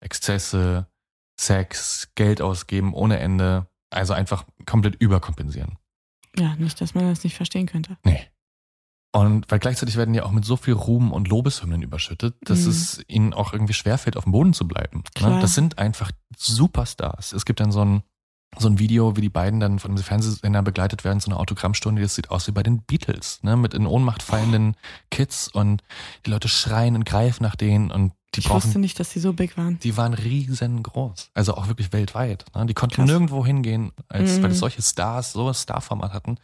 Speaker 3: Exzesse, Sex, Geld ausgeben ohne Ende. Also einfach komplett überkompensieren.
Speaker 2: Ja, nicht, dass man das nicht verstehen könnte.
Speaker 3: Nee. Und weil gleichzeitig werden die auch mit so viel Ruhm und Lobeshymnen überschüttet, dass
Speaker 2: Mhm.
Speaker 3: es ihnen auch irgendwie schwerfällt, auf dem Boden zu bleiben. Ne?
Speaker 2: Klar.
Speaker 3: Das sind einfach Superstars. Es gibt dann so ein so ein Video, wie die beiden dann von einem Fernsehsender begleitet werden, so eine Autogrammstunde, das sieht aus wie bei den Beatles, ne, mit in Ohnmacht fallenden Kids und die Leute schreien und greifen nach denen und die
Speaker 2: ich
Speaker 3: brauchen,
Speaker 2: wusste nicht, dass die so big waren.
Speaker 3: die waren riesengroß, also auch wirklich weltweit. Ne? Die konnten
Speaker 2: Krass.
Speaker 3: nirgendwo hingehen, als
Speaker 2: Mhm.
Speaker 3: weil es solche Stars, so ein Starformat hatten,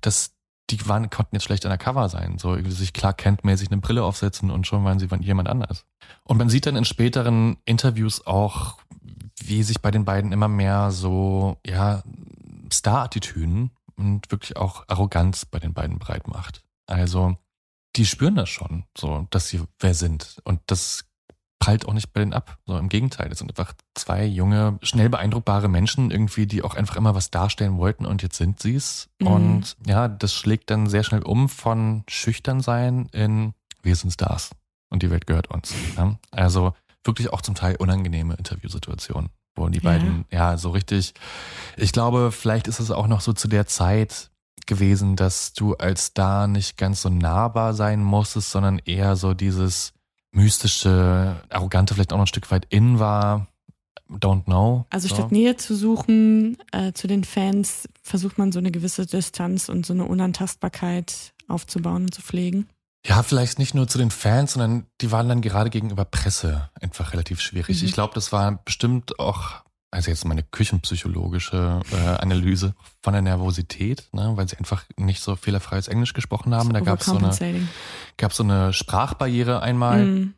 Speaker 3: dass die waren, konnten jetzt schlecht an der Cover sein, so sich Clark Kent mäßig eine Brille aufsetzen und schon waren sie von jemand anders. Und man sieht dann in späteren Interviews auch, wie sich bei den beiden immer mehr so, ja, Star-Attitüden und wirklich auch Arroganz bei den beiden breit macht. Also, die spüren das schon, so, dass sie wer sind. Und das prallt auch nicht bei denen ab. So, im Gegenteil, das sind einfach zwei junge, schnell beeindruckbare Menschen irgendwie, die auch einfach immer was darstellen wollten und jetzt sind sie's.
Speaker 2: Mhm.
Speaker 3: Und ja, das schlägt dann sehr schnell um von schüchtern sein in wir sind Stars und die Welt gehört uns. Ja? Also wirklich auch zum Teil unangenehme Interviewsituationen, wo die
Speaker 2: Ja.
Speaker 3: beiden ja so richtig, ich glaube, vielleicht ist es auch noch so zu der Zeit gewesen, dass du als Star nicht ganz so nahbar sein musstest, sondern eher so dieses mystische, arrogante vielleicht auch noch ein Stück weit in war. Don't know.
Speaker 2: Also
Speaker 3: so.
Speaker 2: statt Nähe zu suchen äh, zu den Fans, versucht man so eine gewisse Distanz und so eine Unantastbarkeit aufzubauen und zu pflegen.
Speaker 3: Ja, vielleicht nicht nur zu den Fans, sondern die waren dann gerade gegenüber Presse einfach relativ schwierig.
Speaker 2: Mhm.
Speaker 3: Ich glaube, das war bestimmt auch, also jetzt meine küchenpsychologische äh, Analyse von der Nervosität, ne, weil sie einfach nicht so fehlerfreies Englisch gesprochen haben. Da gab es so eine, gab's so eine Sprachbarriere einmal
Speaker 2: Mhm.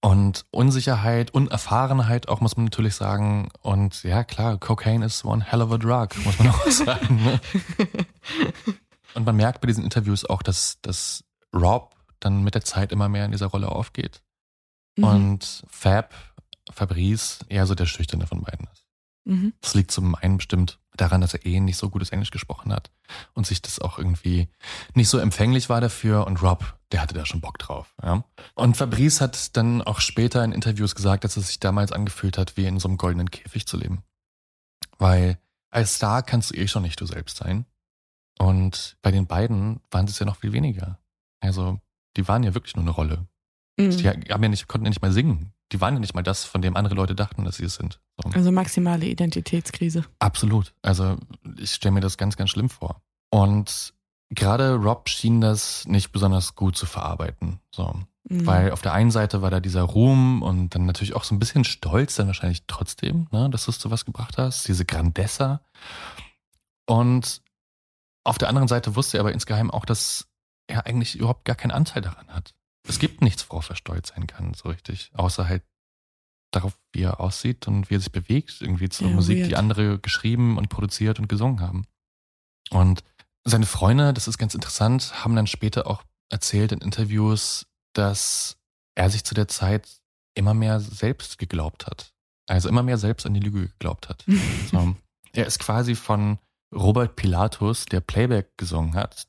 Speaker 3: und Unsicherheit, Unerfahrenheit auch, muss man natürlich sagen. Und ja, klar, Cocaine ist one hell of a drug, muss man auch sagen. Ne? Und man merkt bei diesen Interviews auch, dass, dass Rob dann mit der Zeit immer mehr in dieser Rolle aufgeht.
Speaker 2: Mhm.
Speaker 3: Und Fab, Fabrice, eher so der Schüchterne von beiden ist.
Speaker 2: Mhm.
Speaker 3: Das liegt zum einen bestimmt daran, dass er eh nicht so gutes Englisch gesprochen hat und sich das auch irgendwie nicht so empfänglich war dafür. Und Rob, der hatte da schon Bock drauf. Ja? Und Fabrice hat dann auch später in Interviews gesagt, dass es sich damals angefühlt hat, wie in so einem goldenen Käfig zu leben. Weil als Star kannst du eh schon nicht du selbst sein. Und bei den beiden waren es ja noch viel weniger. Also, die waren ja wirklich nur eine Rolle.
Speaker 2: Mhm.
Speaker 3: Die haben ja nicht, konnten ja nicht mal singen. Die waren ja nicht mal das, von dem andere Leute dachten, dass sie es sind. So.
Speaker 2: Also maximale Identitätskrise.
Speaker 3: Absolut. Also ich stelle mir das ganz, ganz schlimm vor. Und gerade Rob schien das nicht besonders gut zu verarbeiten. So.
Speaker 2: Mhm.
Speaker 3: Weil auf der einen Seite war da dieser Ruhm und dann natürlich auch so ein bisschen Stolz dann wahrscheinlich trotzdem, ne, dass du es zu was gebracht hast, diese Grandessa. Und auf der anderen Seite wusste er aber insgeheim auch, dass er eigentlich überhaupt gar keinen Anteil daran hat. Es gibt nichts, worauf er stolz sein kann, so richtig. Außer halt darauf, wie er aussieht und wie er sich bewegt, irgendwie zur
Speaker 2: Ja,
Speaker 3: Musik,
Speaker 2: weird.
Speaker 3: die andere geschrieben und produziert und gesungen haben. Und seine Freunde, das ist ganz interessant, haben dann später auch erzählt in Interviews, dass er sich zu der Zeit immer mehr selbst geglaubt hat. Also immer mehr selbst an die Lüge geglaubt hat. so. Er ist quasi von Robert Pilatus, der Playback gesungen hat,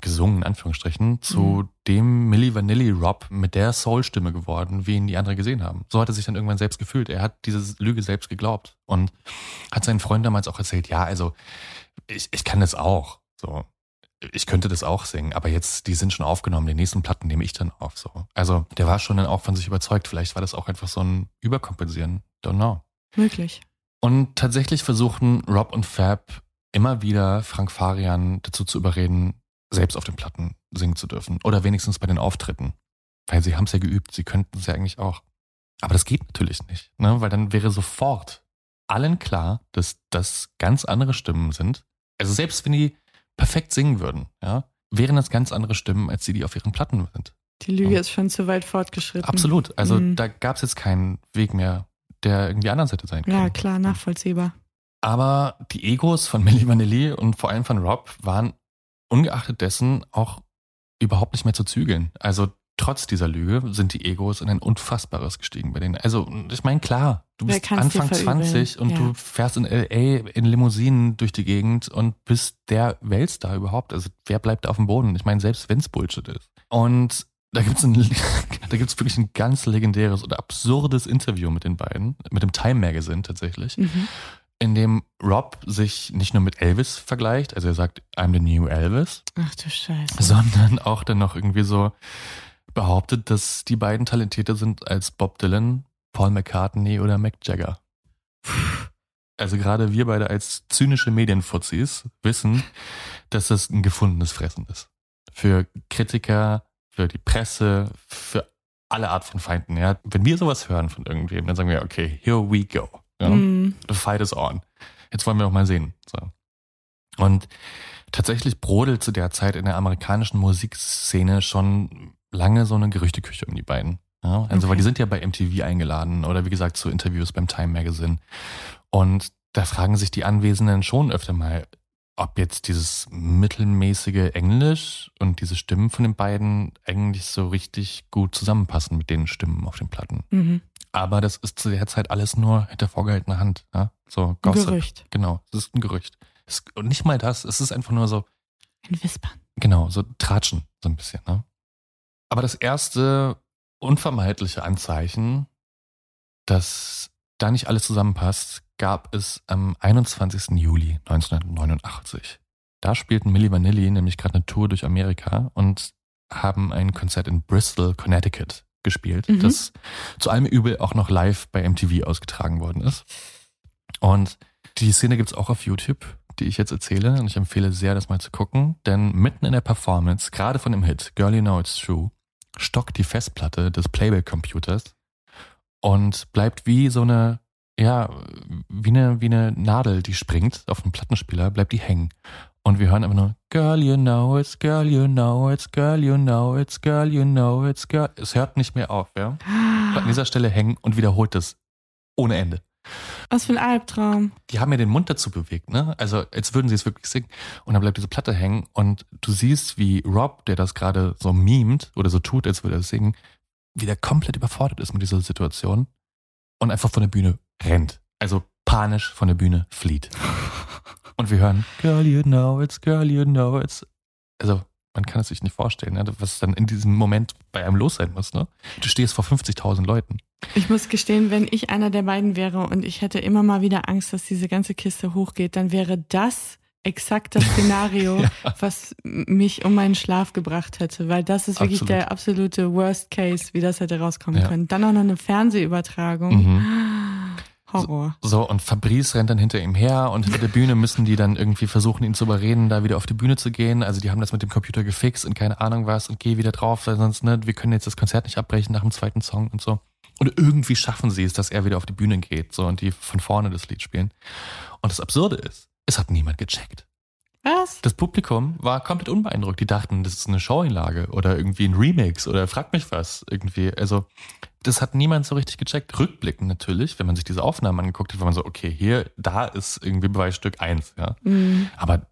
Speaker 3: gesungen in Anführungsstrichen, zu
Speaker 2: Mhm.
Speaker 3: dem Milli Vanilli Rob mit der Soul-Stimme geworden, wie ihn die anderen gesehen haben. So hat er sich dann irgendwann selbst gefühlt. Er hat diese Lüge selbst geglaubt und hat seinen Freunden damals auch erzählt, ja, also ich, ich kann das auch. So, ich könnte das auch singen, aber jetzt, die sind schon aufgenommen, die nächsten Platten nehme ich dann auf. So. Also der war schon dann auch von sich überzeugt. Vielleicht war das auch einfach so ein Überkompensieren. Don't know.
Speaker 2: Möglich.
Speaker 3: Und tatsächlich versuchen Rob und Fab immer wieder Frank Farian dazu zu überreden, selbst auf den Platten singen zu dürfen. Oder wenigstens bei den Auftritten. Weil sie haben es ja geübt, sie könnten es ja eigentlich auch. Aber das geht natürlich nicht, ne? weil dann wäre sofort allen klar, dass das ganz andere Stimmen sind. Also selbst wenn die perfekt singen würden, ja, wären das ganz andere Stimmen, als die, die auf ihren Platten sind.
Speaker 2: Die Lüge
Speaker 3: Ja.
Speaker 2: ist schon zu weit fortgeschritten.
Speaker 3: Absolut. Also
Speaker 2: Mhm.
Speaker 3: da gab es jetzt keinen Weg mehr, der irgendwie anders hätte sein können.
Speaker 2: Ja, klar, nachvollziehbar.
Speaker 3: Aber die Egos von Milli Vanilli und vor allem von Rob waren ungeachtet dessen auch überhaupt nicht mehr zu zügeln. Also trotz dieser Lüge sind die Egos in ein Unfassbares gestiegen bei denen. Also ich meine, klar, du bist Anfang
Speaker 2: verübeln?
Speaker 3: 20 und
Speaker 2: Ja.
Speaker 3: du fährst in L.A. in Limousinen durch die Gegend und bist der Weltstar überhaupt. Also wer bleibt da auf dem Boden? Ich meine, selbst wenn es Bullshit ist. Und da gibt's ein, da gibt's wirklich ein ganz legendäres oder absurdes Interview mit den beiden, mit dem Time Magazine tatsächlich
Speaker 2: Mhm.
Speaker 3: In dem Rob sich nicht nur mit Elvis vergleicht, also er sagt, I'm the new Elvis,
Speaker 2: Ach du Scheiße.
Speaker 3: sondern auch dann noch irgendwie so behauptet, dass die beiden talentierter sind als Bob Dylan, Paul McCartney oder Mick Jagger. also gerade wir beide als zynische Medienfuzis wissen, dass das ein gefundenes Fressen ist. Für Kritiker, für die Presse, für alle Art von Feinden. Ja. Wenn wir sowas hören von irgendwem, dann sagen wir, okay, here we go. Ja.
Speaker 2: Mhm.
Speaker 3: The fight is on. Jetzt wollen wir auch mal sehen. So. Und tatsächlich brodelt zu der Zeit in der amerikanischen Musikszene schon lange so eine Gerüchteküche um die beiden. Ja, also,
Speaker 2: Okay.
Speaker 3: weil die sind ja bei MTV eingeladen oder wie gesagt zu Interviews beim Time Magazine. Und da fragen sich die Anwesenden schon öfter mal, ob jetzt dieses mittelmäßige Englisch und diese Stimmen von den beiden eigentlich so richtig gut zusammenpassen mit den Stimmen auf den Platten.
Speaker 2: Mhm.
Speaker 3: Aber das ist zu der Zeit alles nur hinter vorgehaltener Hand. Ja? So
Speaker 2: Ein
Speaker 3: Gossip.
Speaker 2: Gerücht.
Speaker 3: Genau, es ist ein Gerücht. Es, und nicht mal das, es ist einfach nur so,
Speaker 2: Ein Wispern.
Speaker 3: genau, so Tratschen, so ein bisschen. Ne? Aber das erste unvermeidliche Anzeichen, dass da nicht alles zusammenpasst, gab es am 21. Juli 1989. Da spielten Milli Vanilli nämlich gerade eine Tour durch Amerika und haben ein Konzert in Bristol, Connecticut gespielt,
Speaker 2: Mhm.
Speaker 3: das zu allem Übel auch noch live bei MTV ausgetragen worden ist. Und die Szene gibt's auch auf YouTube, die ich jetzt erzähle. Und ich empfehle sehr, das mal zu gucken. Denn mitten in der Performance, gerade von dem Hit Girl You Know It's True, stockt die Festplatte des Playback-Computers und bleibt wie so eine, ja, wie eine, wie eine Nadel, die springt auf einem Plattenspieler, bleibt die hängen. Und wir hören einfach nur Girl, you know it's, girl, you know it's, girl, you know it's, girl, you know it's, girl. Es hört nicht mehr auf, ja. Bleibt an dieser Stelle hängen und wiederholt es ohne Ende
Speaker 2: Was für ein Albtraum.
Speaker 3: die haben ja den Mund dazu bewegt, ne? Also als würden sie es wirklich singen. Und dann bleibt diese Platte hängen und du siehst, wie Rob, der das gerade so mimt oder so tut, als würde er singen, wie der komplett überfordert ist mit dieser Situation und einfach von der Bühne rennt. Also panisch von der Bühne flieht. Und wir hören, Girl, you know it's, girl, you know it's. Also man kann es sich nicht vorstellen, ne? was dann in diesem Moment bei einem los sein muss. Ne? Du stehst vor 50.000 Leuten.
Speaker 2: Ich muss gestehen, wenn ich einer der beiden wäre und ich hätte immer mal wieder Angst, dass diese ganze Kiste hochgeht, dann wäre das exakt das Szenario,
Speaker 3: Ja.
Speaker 2: was mich um meinen Schlaf gebracht hätte, weil das ist wirklich
Speaker 3: Absolut.
Speaker 2: der absolute Worst Case, wie das hätte rauskommen
Speaker 3: Ja.
Speaker 2: können. Dann auch noch eine Fernsehübertragung.
Speaker 3: Mhm.
Speaker 2: Horror.
Speaker 3: So, und Fabrice rennt dann hinter ihm her und hinter der Bühne müssen die dann irgendwie versuchen, ihn zu überreden, da wieder auf die Bühne zu gehen. Also die haben das mit dem Computer gefixt und keine Ahnung was und geh wieder drauf, weil sonst, ne, wir können jetzt das Konzert nicht abbrechen nach dem zweiten Song und so. Und irgendwie schaffen sie es, dass er wieder auf die Bühne geht, so, und die von vorne das Lied spielen. Und das Absurde ist, es hat niemand gecheckt.
Speaker 2: Was?
Speaker 3: Das Publikum war komplett unbeeindruckt. Die dachten, das ist eine Showeinlage oder irgendwie ein Remix oder frag mich was irgendwie. Also, das hat niemand so richtig gecheckt. Rückblickend natürlich, wenn man sich diese Aufnahmen angeguckt hat, war man so, okay, hier, da ist irgendwie Beweisstück eins, ja.
Speaker 2: Mhm.
Speaker 3: Aber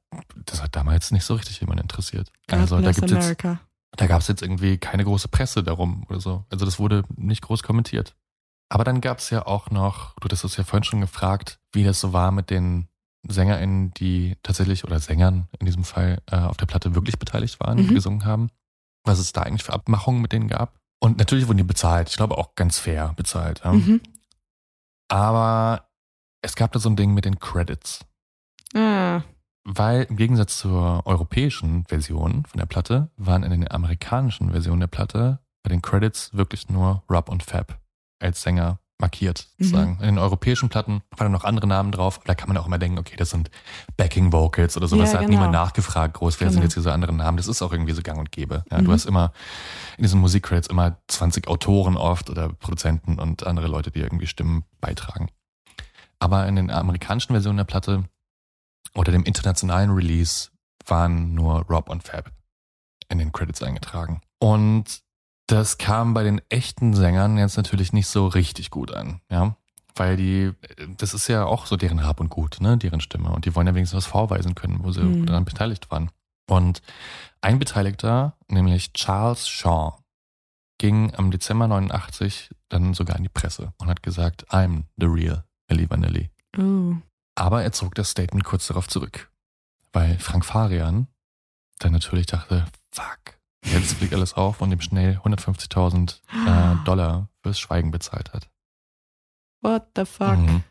Speaker 3: das hat damals nicht so richtig jemand interessiert.
Speaker 2: God
Speaker 3: Also, da jetzt,
Speaker 2: America.
Speaker 3: da gab es jetzt irgendwie keine große Presse darum oder so. Also, das wurde nicht groß kommentiert. Aber dann gab es ja auch noch, du hast es ja vorhin schon gefragt, wie das so war mit den SängerInnen, die tatsächlich, oder Sängern in diesem Fall, äh, auf der Platte wirklich beteiligt waren und
Speaker 2: Mhm.
Speaker 3: gesungen haben. Was es da eigentlich für Abmachungen mit denen gab. Und natürlich wurden die bezahlt. Ich glaube auch ganz fair bezahlt. Ja.
Speaker 2: Mhm.
Speaker 3: Aber es gab da so ein Ding mit den Credits.
Speaker 2: Ah,
Speaker 3: Weil im Gegensatz zur europäischen Version von der Platte waren in den amerikanischen Versionen der Platte bei den Credits wirklich nur Rob und Fab als Sänger markiert, sozusagen. In den europäischen Platten waren noch andere Namen drauf. Da kann man auch immer denken, okay, das sind Backing Vocals oder sowas.
Speaker 2: Ja,
Speaker 3: da hat
Speaker 2: genau.
Speaker 3: niemand nachgefragt, groß, wer sind
Speaker 2: Genau.
Speaker 3: jetzt diese anderen Namen. Das ist auch irgendwie so gang und gäbe. Ja,
Speaker 2: Mhm.
Speaker 3: Du hast immer in diesen Musikcredits immer 20 Autoren oft oder Produzenten und andere Leute, die irgendwie Stimmen beitragen. Aber in den amerikanischen Versionen der Platte oder dem internationalen Release waren nur Rob und Fab in den Credits eingetragen. Und das kam bei den echten Sängern jetzt natürlich nicht so richtig gut an, ja. Weil die, das ist ja auch so deren Hab und Gut, ne, deren Stimme. Und die wollen ja wenigstens was vorweisen können, wo sie
Speaker 2: Mhm.
Speaker 3: daran beteiligt waren. Und ein Beteiligter, nämlich Charles Shaw, ging am Dezember 89 dann sogar in die Presse und hat gesagt, I'm the real Milli Vanilli.
Speaker 2: uh.
Speaker 3: Aber er zog das Statement kurz darauf zurück, weil Frank Farian dann natürlich dachte, fuck, jetzt fliegt alles auf und ihm schnell 150.000 äh, Dollar fürs Schweigen bezahlt hat.
Speaker 2: What the fuck?
Speaker 3: Mhm.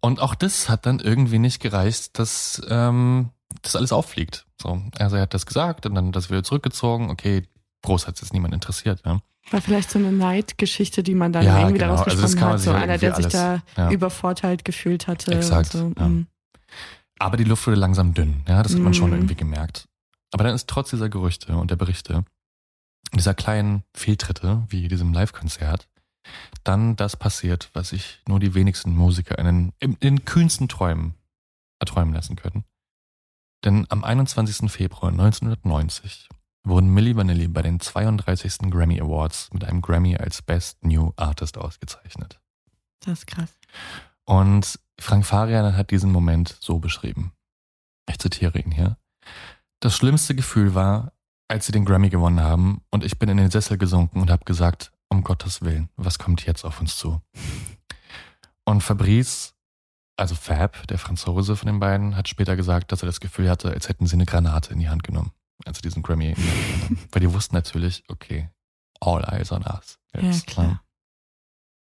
Speaker 3: Und auch das hat dann irgendwie nicht gereicht, dass ähm, das alles auffliegt. So, also er hat das gesagt und dann das wieder zurückgezogen. Okay, groß hat es jetzt niemand interessiert. Ja.
Speaker 2: War vielleicht so eine Neidgeschichte, die man dann
Speaker 3: Ja,
Speaker 2: irgendwie
Speaker 3: genau.
Speaker 2: daraus
Speaker 3: Also das
Speaker 2: gesponnen
Speaker 3: kann man
Speaker 2: hat.
Speaker 3: sich
Speaker 2: So
Speaker 3: ja
Speaker 2: einer, der sich
Speaker 3: irgendwie
Speaker 2: da
Speaker 3: alles- ja.
Speaker 2: übervorteilt gefühlt hatte.
Speaker 3: Exakt,
Speaker 2: so.
Speaker 3: ja.
Speaker 2: mm.
Speaker 3: Aber die Luft wurde langsam dünn, ja, das hat man schon
Speaker 2: Mhm.
Speaker 3: irgendwie gemerkt. Aber dann ist trotz dieser Gerüchte und der Berichte, dieser kleinen Fehltritte, wie diesem Live-Konzert, dann das passiert, was sich nur die wenigsten Musiker in den, in den kühnsten Träumen erträumen lassen können. Denn am 21. Februar 1990 wurden Milli Vanilli bei den 32. Grammy Awards mit einem Grammy als Best New Artist ausgezeichnet.
Speaker 2: Das ist krass.
Speaker 3: Und Frank Farian hat diesen Moment so beschrieben. Ich zitiere ihn hier. Das schlimmste Gefühl war, als sie den Grammy gewonnen haben und ich bin in den Sessel gesunken und habe gesagt, um Gottes Willen, was kommt jetzt auf uns zu? Und Fabrice, also Fab, der Franzose von den beiden, hat später gesagt, dass er das Gefühl hatte, als hätten sie eine Granate in die Hand genommen, als sie diesen Grammy in die Hand genommen haben. Weil die wussten natürlich, okay, all eyes on us.
Speaker 2: Ja,
Speaker 3: Jetzt,
Speaker 2: klar.
Speaker 3: ne?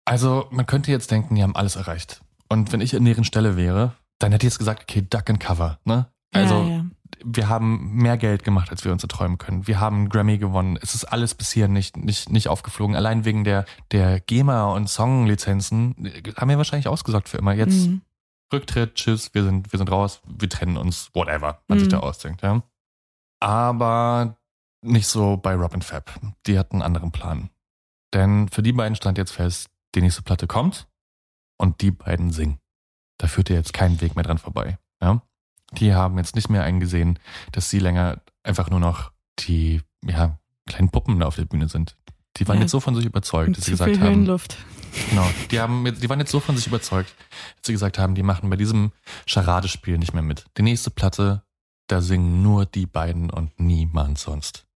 Speaker 3: Also man könnte jetzt denken, die haben alles erreicht. Und wenn ich an deren Stelle wäre, dann hätte ich jetzt gesagt, okay, Duck and Cover, ne? Also
Speaker 2: ja, ja.
Speaker 3: Wir haben mehr Geld gemacht, als wir uns erträumen können. Wir haben einen Grammy gewonnen. Es ist alles bisher nicht, nicht, nicht aufgeflogen. Allein wegen der, der GEMA und Songlizenzen äh, haben wir wahrscheinlich ausgesorgt für immer. Jetzt
Speaker 2: Mhm.
Speaker 3: Rücktritt, tschüss, wir sind, wir sind raus, wir trennen uns, whatever, man sich
Speaker 2: Mhm.
Speaker 3: da ausdenkt, ja. Aber nicht so bei Robin Fab. Die hatten einen anderen Plan. Denn für die beiden stand jetzt fest, die nächste Platte kommt und die beiden singen. Da führte jetzt kein Weg mehr dran vorbei. Ja? Die haben jetzt nicht mehr eingesehen, dass sie länger einfach nur noch die ja, kleinen Puppen da auf der Bühne sind. Die waren
Speaker 2: Ja.
Speaker 3: jetzt so von sich überzeugt, dass sie gesagt haben,
Speaker 2: Höhenluft.
Speaker 3: Genau. Die haben, die waren jetzt so von sich überzeugt, dass sie gesagt haben, die machen bei diesem Charadespiel nicht mehr mit. Die nächste Platte, da singen nur die beiden und niemand sonst.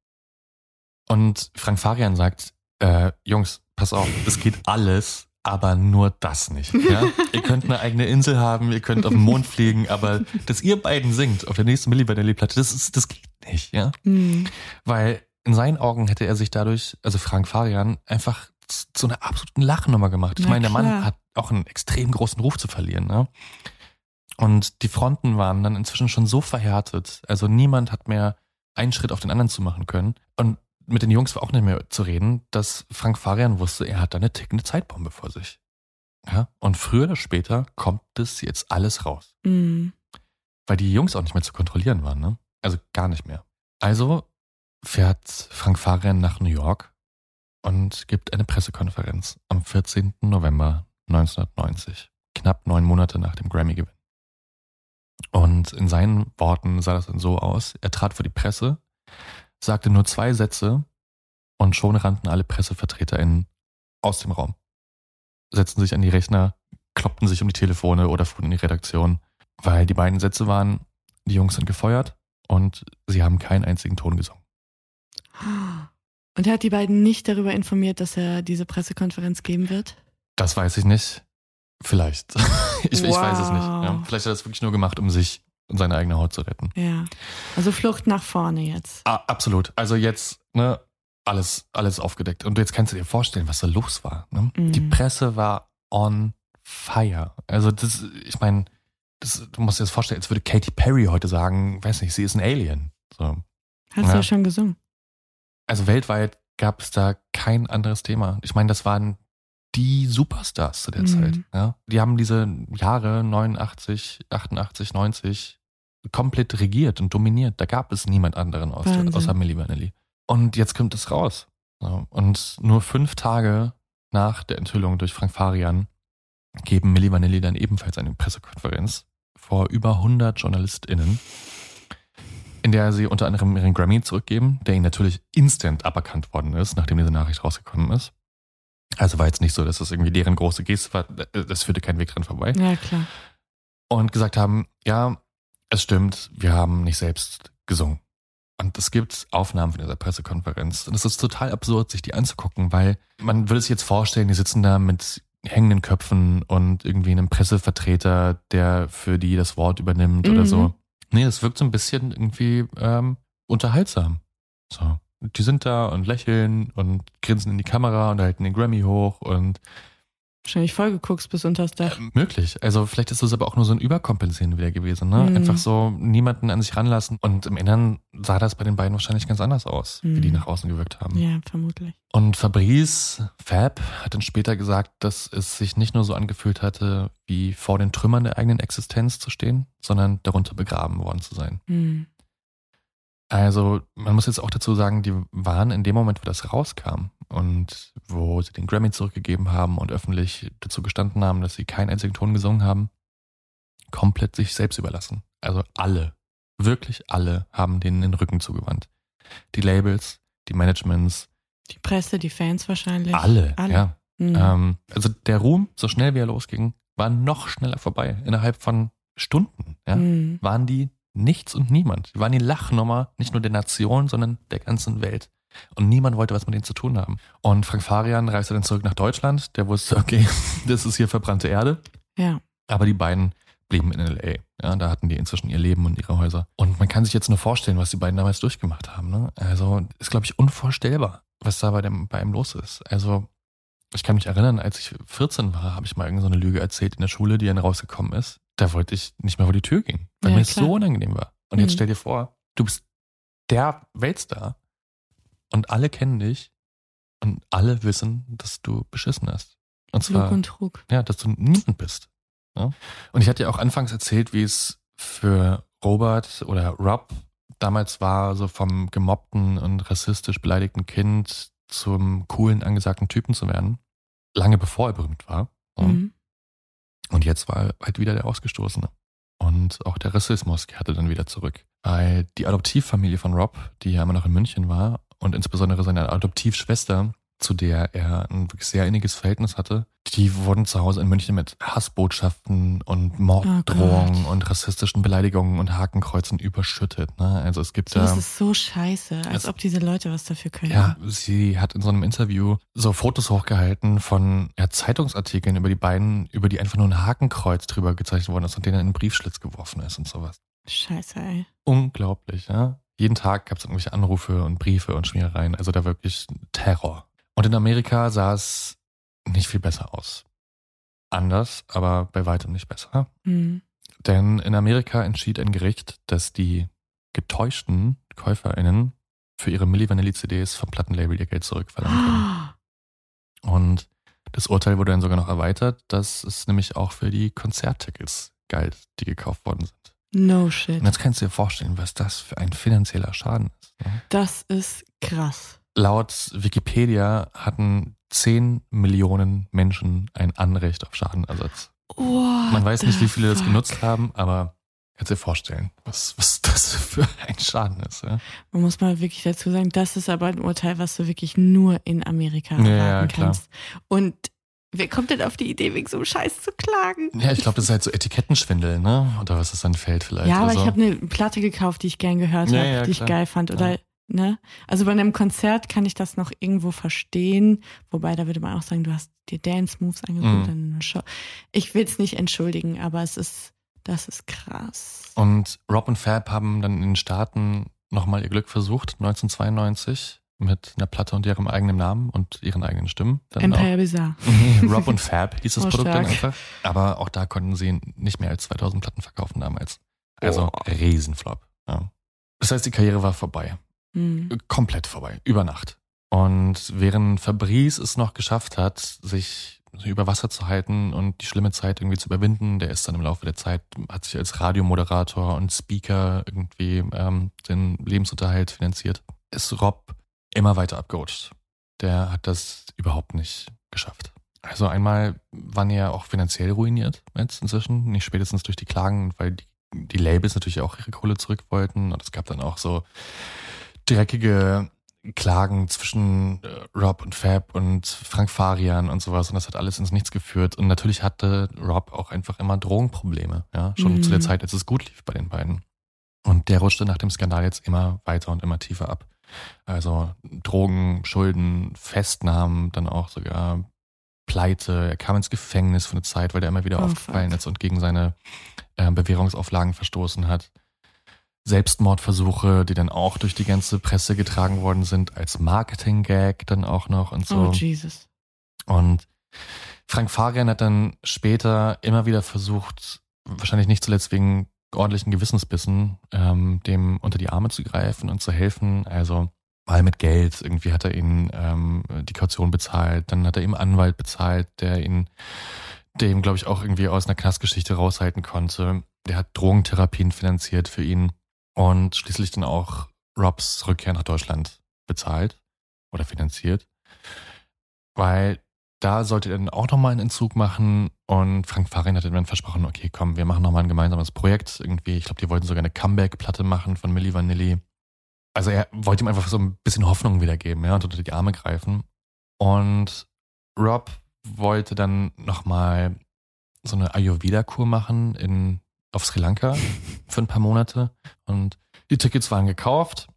Speaker 3: Und Frank Farian sagt, äh, Jungs, pass auf, es geht alles, aber nur das nicht. Ja? ihr könnt eine eigene Insel haben, ihr könnt auf den Mond fliegen, aber dass ihr beiden singt auf der nächsten Milli Vanilli Platte, das ist, das geht nicht, ja.
Speaker 2: Mhm.
Speaker 3: Weil in seinen Augen hätte er sich dadurch, also Frank Farian, einfach zu einer absoluten Lachnummer gemacht. Ich
Speaker 2: Na
Speaker 3: meine, der
Speaker 2: klar.
Speaker 3: Mann hat auch einen extrem großen Ruf zu verlieren. Ne? Und die Fronten waren dann inzwischen schon so verhärtet. Also niemand hat mehr einen Schritt auf den anderen zu machen können. Und mit den Jungs war auch nicht mehr zu reden, dass Frank Farian wusste, er hat da eine tickende Zeitbombe vor sich. Ja? Und früher oder später kommt das jetzt alles raus
Speaker 2: Mhm.
Speaker 3: weil die Jungs auch nicht mehr zu kontrollieren waren, ne? Also gar nicht mehr. Also fährt Frank Farian nach New York und gibt eine Pressekonferenz am 14. November 1990, knapp neun Monate nach dem Grammy-Gewinn. Und in seinen Worten sah das dann so aus, er trat vor die Presse, sagte nur zwei Sätze und schon rannten alle PressevertreterInnen aus dem Raum. Setzten sich an die Rechner, kloppten sich um die Telefone oder fuhren in die Redaktion weil die beiden Sätze waren, die Jungs sind gefeuert und sie haben keinen einzigen Ton gesungen.
Speaker 2: Und er hat die beiden nicht darüber informiert, dass er diese Pressekonferenz geben wird?
Speaker 3: Das weiß ich nicht. Vielleicht. ich, ich weiß es nicht.
Speaker 2: Wow.
Speaker 3: Ja, vielleicht hat er das wirklich nur gemacht, um sich seine eigene Haut zu retten.
Speaker 2: Ja. Also Flucht nach vorne jetzt.
Speaker 3: Ah, absolut. Also jetzt, ne, alles, alles aufgedeckt. Und jetzt kannst du dir vorstellen, was da los war. Ne?
Speaker 2: Mhm.
Speaker 3: Die Presse war on fire. Also das, ich meine, das, du musst dir das vorstellen, als würde Katy Perry heute sagen, weiß nicht, sie ist ein Alien. So.
Speaker 2: Hast
Speaker 3: Ja.
Speaker 2: du ja schon gesungen.
Speaker 3: Also weltweit gab es da kein anderes Thema. Ich meine, das waren die Superstars zu der
Speaker 2: Mhm.
Speaker 3: Zeit. Ja? Die haben diese Jahre 89, 88, 90 komplett regiert und dominiert. Da gab es niemand anderen außer, außer Milli Vanilli. Und jetzt kommt es raus. Und nur fünf Tage nach der Enthüllung durch Frank Farian geben Milli Vanilli dann ebenfalls eine Pressekonferenz vor über 100 JournalistInnen, in der sie unter anderem ihren Grammy zurückgeben, der ihnen natürlich instant aberkannt worden ist, nachdem diese Nachricht rausgekommen ist. Also war jetzt nicht so, dass das irgendwie deren große Geste war, das führte kein Weg dran vorbei.
Speaker 2: Ja, klar.
Speaker 3: Und gesagt haben, ja, es stimmt, wir haben nicht selbst gesungen. Und es gibt Aufnahmen von dieser Pressekonferenz. Und es ist total absurd, sich die anzugucken, weil man würde sich jetzt vorstellen, die sitzen da mit hängenden Köpfen und irgendwie einem Pressevertreter, der für die das Wort übernimmt oder
Speaker 2: Mhm.
Speaker 3: so. Nee, das wirkt so ein bisschen irgendwie ähm, unterhaltsam. So. Die sind da und lächeln und grinsen in die Kamera und halten den Grammy hoch und
Speaker 2: wahrscheinlich vollgeguckst bis unters Dach.
Speaker 3: Äh, möglich. Also vielleicht ist es aber auch nur so ein Überkompensieren wieder gewesen. Ne?
Speaker 2: Mhm.
Speaker 3: Einfach so niemanden an sich ranlassen. Und im Inneren sah das bei den beiden wahrscheinlich ganz anders aus, wie die
Speaker 2: Mhm.
Speaker 3: nach außen gewirkt haben.
Speaker 2: Ja, vermutlich.
Speaker 3: Und Fabrice Fab hat dann später gesagt, dass es sich nicht nur so angefühlt hatte, wie vor den Trümmern der eigenen Existenz zu stehen, sondern darunter begraben worden zu sein.
Speaker 2: Hm.
Speaker 3: Also man muss jetzt auch dazu sagen, die waren in dem Moment, wo das rauskam und wo sie den Grammy zurückgegeben haben und öffentlich dazu gestanden haben, dass sie keinen einzigen Ton gesungen haben, komplett sich selbst überlassen. Also alle, wirklich alle haben denen den Rücken zugewandt. Die Labels, die Managements,
Speaker 2: Die Presse, die Fans wahrscheinlich.
Speaker 3: alle,
Speaker 2: Alle.
Speaker 3: ja.
Speaker 2: Hm.
Speaker 3: Ähm, also der Ruhm, so schnell wie er losging, war noch schneller vorbei. Innerhalb von Stunden ja,
Speaker 2: Hm.
Speaker 3: waren die nichts und niemand. Die waren die Lachnummer nicht nur der Nation, sondern der ganzen Welt. Und niemand wollte was mit denen zu tun haben. Und Frank Farian reiste dann zurück nach Deutschland. Der wusste, okay, das ist hier verbrannte Erde.
Speaker 2: Ja.
Speaker 3: Aber die beiden blieben in L.A. Ja, da hatten die inzwischen ihr Leben und ihre Häuser. Und man kann sich jetzt nur vorstellen, was die beiden damals durchgemacht haben. Ne? Also ist, glaube ich, unvorstellbar, was da bei, dem, bei ihm los ist. Also ich kann mich erinnern, als ich 14 war, habe ich mal irgendeine so eine Lüge erzählt in der Schule, die dann rausgekommen ist. Da wollte ich nicht mehr vor die Tür gehen, weil
Speaker 2: Ja,
Speaker 3: mir das
Speaker 2: klar.
Speaker 3: so unangenehm war. Und jetzt
Speaker 2: Mhm.
Speaker 3: stell dir vor, du bist der Weltstar und alle kennen dich und alle wissen, dass du beschissen hast. Und zwar
Speaker 2: Lug und Trug.
Speaker 3: ja, dass du niemand bist. Ja? Und ich hatte ja auch anfangs erzählt, wie es für Robert oder Rob damals war, so vom gemobbten und rassistisch beleidigten Kind zum coolen, angesagten Typen zu werden. Lange bevor er berühmt war.
Speaker 2: Mhm.
Speaker 3: Und jetzt war er halt wieder der Ausgestoßene. Und auch der Rassismus kehrte dann wieder zurück. Weil die Adoptivfamilie von Rob, die ja immer noch in München war, und insbesondere seine Adoptivschwester, zu der er ein wirklich sehr inniges Verhältnis hatte, die wurden zu Hause in München mit Hassbotschaften und Morddrohungen
Speaker 2: Oh
Speaker 3: und rassistischen Beleidigungen und Hakenkreuzen überschüttet. Ne? Also es gibt
Speaker 2: Das
Speaker 3: da.
Speaker 2: ist so scheiße, als
Speaker 3: Es-
Speaker 2: ob diese Leute was dafür können.
Speaker 3: Ja, sie hat in so einem Interview so Fotos hochgehalten von ja, Zeitungsartikeln über die beiden, über die einfach nur ein Hakenkreuz drüber gezeichnet worden ist und denen in einen Briefschlitz geworfen ist und sowas.
Speaker 2: Scheiße, ey.
Speaker 3: Unglaublich, ja. Jeden Tag gab es irgendwelche Anrufe und Briefe und Schmierereien, also da wirklich Terror. Und in Amerika sah es nicht viel besser aus. Anders, aber bei weitem nicht besser.
Speaker 2: Hm.
Speaker 3: Denn in Amerika entschied ein Gericht, dass die getäuschten KäuferInnen für ihre Milli Vanilli CDs vom Plattenlabel ihr Geld zurückverlangen können. Und das Urteil wurde dann sogar noch erweitert, dass es nämlich auch für die Konzerttickets galt, die gekauft worden sind.
Speaker 2: No shit.
Speaker 3: Und jetzt kannst du dir vorstellen, was das für ein finanzieller Schaden ist. Ne?
Speaker 2: Das ist krass.
Speaker 3: Laut Wikipedia hatten 10 Millionen Menschen ein Anrecht auf Schadenersatz.
Speaker 2: What
Speaker 3: Man weiß nicht, wie viele das
Speaker 2: fuck?
Speaker 3: genutzt haben, aber kannst dir vorstellen, was, was das für ein Schaden ist. Ja?
Speaker 2: Man muss mal wirklich dazu sagen, das ist aber ein Urteil, was du wirklich nur in Amerika
Speaker 3: Ja,
Speaker 2: erwarten
Speaker 3: ja, klar.
Speaker 2: kannst. Und wer kommt denn auf die Idee, wegen so einem Scheiß zu klagen?
Speaker 3: Ja, ich glaube, das ist halt so Etikettenschwindel, ne? Oder was das dann fällt vielleicht.
Speaker 2: Ja, aber
Speaker 3: oder
Speaker 2: ich habe eine Platte gekauft, die ich gern gehört
Speaker 3: Ja,
Speaker 2: habe,
Speaker 3: ja,
Speaker 2: die ich geil fand. Oder,
Speaker 3: Ja.
Speaker 2: Ne? Also bei einem Konzert kann ich das noch irgendwo verstehen. Wobei, da würde man auch sagen, du hast dir Dance-Moves angeguckt
Speaker 3: Mhm.
Speaker 2: Ich will es nicht entschuldigen, aber es ist, das ist krass.
Speaker 3: Und Rob und Fab haben dann in den Staaten nochmal ihr Glück versucht, 1992, mit einer Platte und ihrem eigenen Namen und ihren eigenen Stimmen. Dann
Speaker 2: Empire Bizarre.
Speaker 3: auch, nee, Rob und Fab hieß das
Speaker 2: Oh,
Speaker 3: Produkt dann
Speaker 2: stark.
Speaker 3: einfach. Aber auch da konnten sie nicht mehr als 2000 Platten verkaufen damals. Also
Speaker 2: Oh.
Speaker 3: Riesenflop. Ja. Das heißt, die Karriere war vorbei.
Speaker 2: Hm.
Speaker 3: Komplett vorbei. Über Nacht. Und während Fabrice es noch geschafft hat, sich über Wasser zu halten und die schlimme Zeit irgendwie zu überwinden, der ist dann im Laufe der Zeit, hat sich als Radiomoderator und Speaker irgendwie ähm, den Lebensunterhalt finanziert, ist Rob immer weiter abgerutscht. Der hat das überhaupt nicht geschafft. Also einmal waren ja auch finanziell ruiniert jetzt inzwischen, nicht spätestens durch die Klagen, weil die, die Labels natürlich auch ihre Kohle zurück wollten und es gab dann auch so dreckige Klagen zwischen äh, Rob und Fab und Frank Farian und sowas und das hat alles ins Nichts geführt und natürlich hatte Rob auch einfach immer Drogenprobleme, ja, schon
Speaker 2: Mhm.
Speaker 3: zu der Zeit, als es gut lief bei den beiden. Und der rutschte nach dem Skandal jetzt immer weiter und immer tiefer ab. Also Drogen, Schulden, Festnahmen, dann auch sogar Pleite. Er kam ins Gefängnis für eine Zeit, weil er immer wieder
Speaker 2: Oh,
Speaker 3: aufgefallen
Speaker 2: fuck.
Speaker 3: ist und gegen seine äh, Bewährungsauflagen verstoßen hat. Selbstmordversuche, die dann auch durch die ganze Presse getragen worden sind, als Marketing-Gag dann auch noch und so.
Speaker 2: Oh, Jesus.
Speaker 3: Und Frank Farian hat dann später immer wieder versucht, wahrscheinlich nicht zuletzt wegen ordentlichen Gewissensbissen, ähm, dem unter die Arme zu greifen und zu helfen. Also mal mit Geld. Irgendwie hat er ihn ähm, die Kaution bezahlt, dann hat er ihm Anwalt bezahlt, der ihn dem, glaube ich, auch irgendwie aus einer Knastgeschichte raushalten konnte. Der hat Drogentherapien finanziert für ihn und schließlich dann auch Robs Rückkehr nach Deutschland bezahlt oder finanziert. Weil da sollte er dann auch nochmal einen Entzug machen und Frank Farin hat dann versprochen, okay, komm, wir machen nochmal ein gemeinsames Projekt irgendwie. Ich glaube, die wollten sogar eine Comeback-Platte machen von Milli Vanilli. Also er wollte ihm einfach so ein bisschen Hoffnung wiedergeben, ja, und unter die Arme greifen. Und Rob wollte dann nochmal so eine Ayurveda-Kur machen in, auf Sri Lanka für ein paar Monate. Und die Tickets waren gekauft.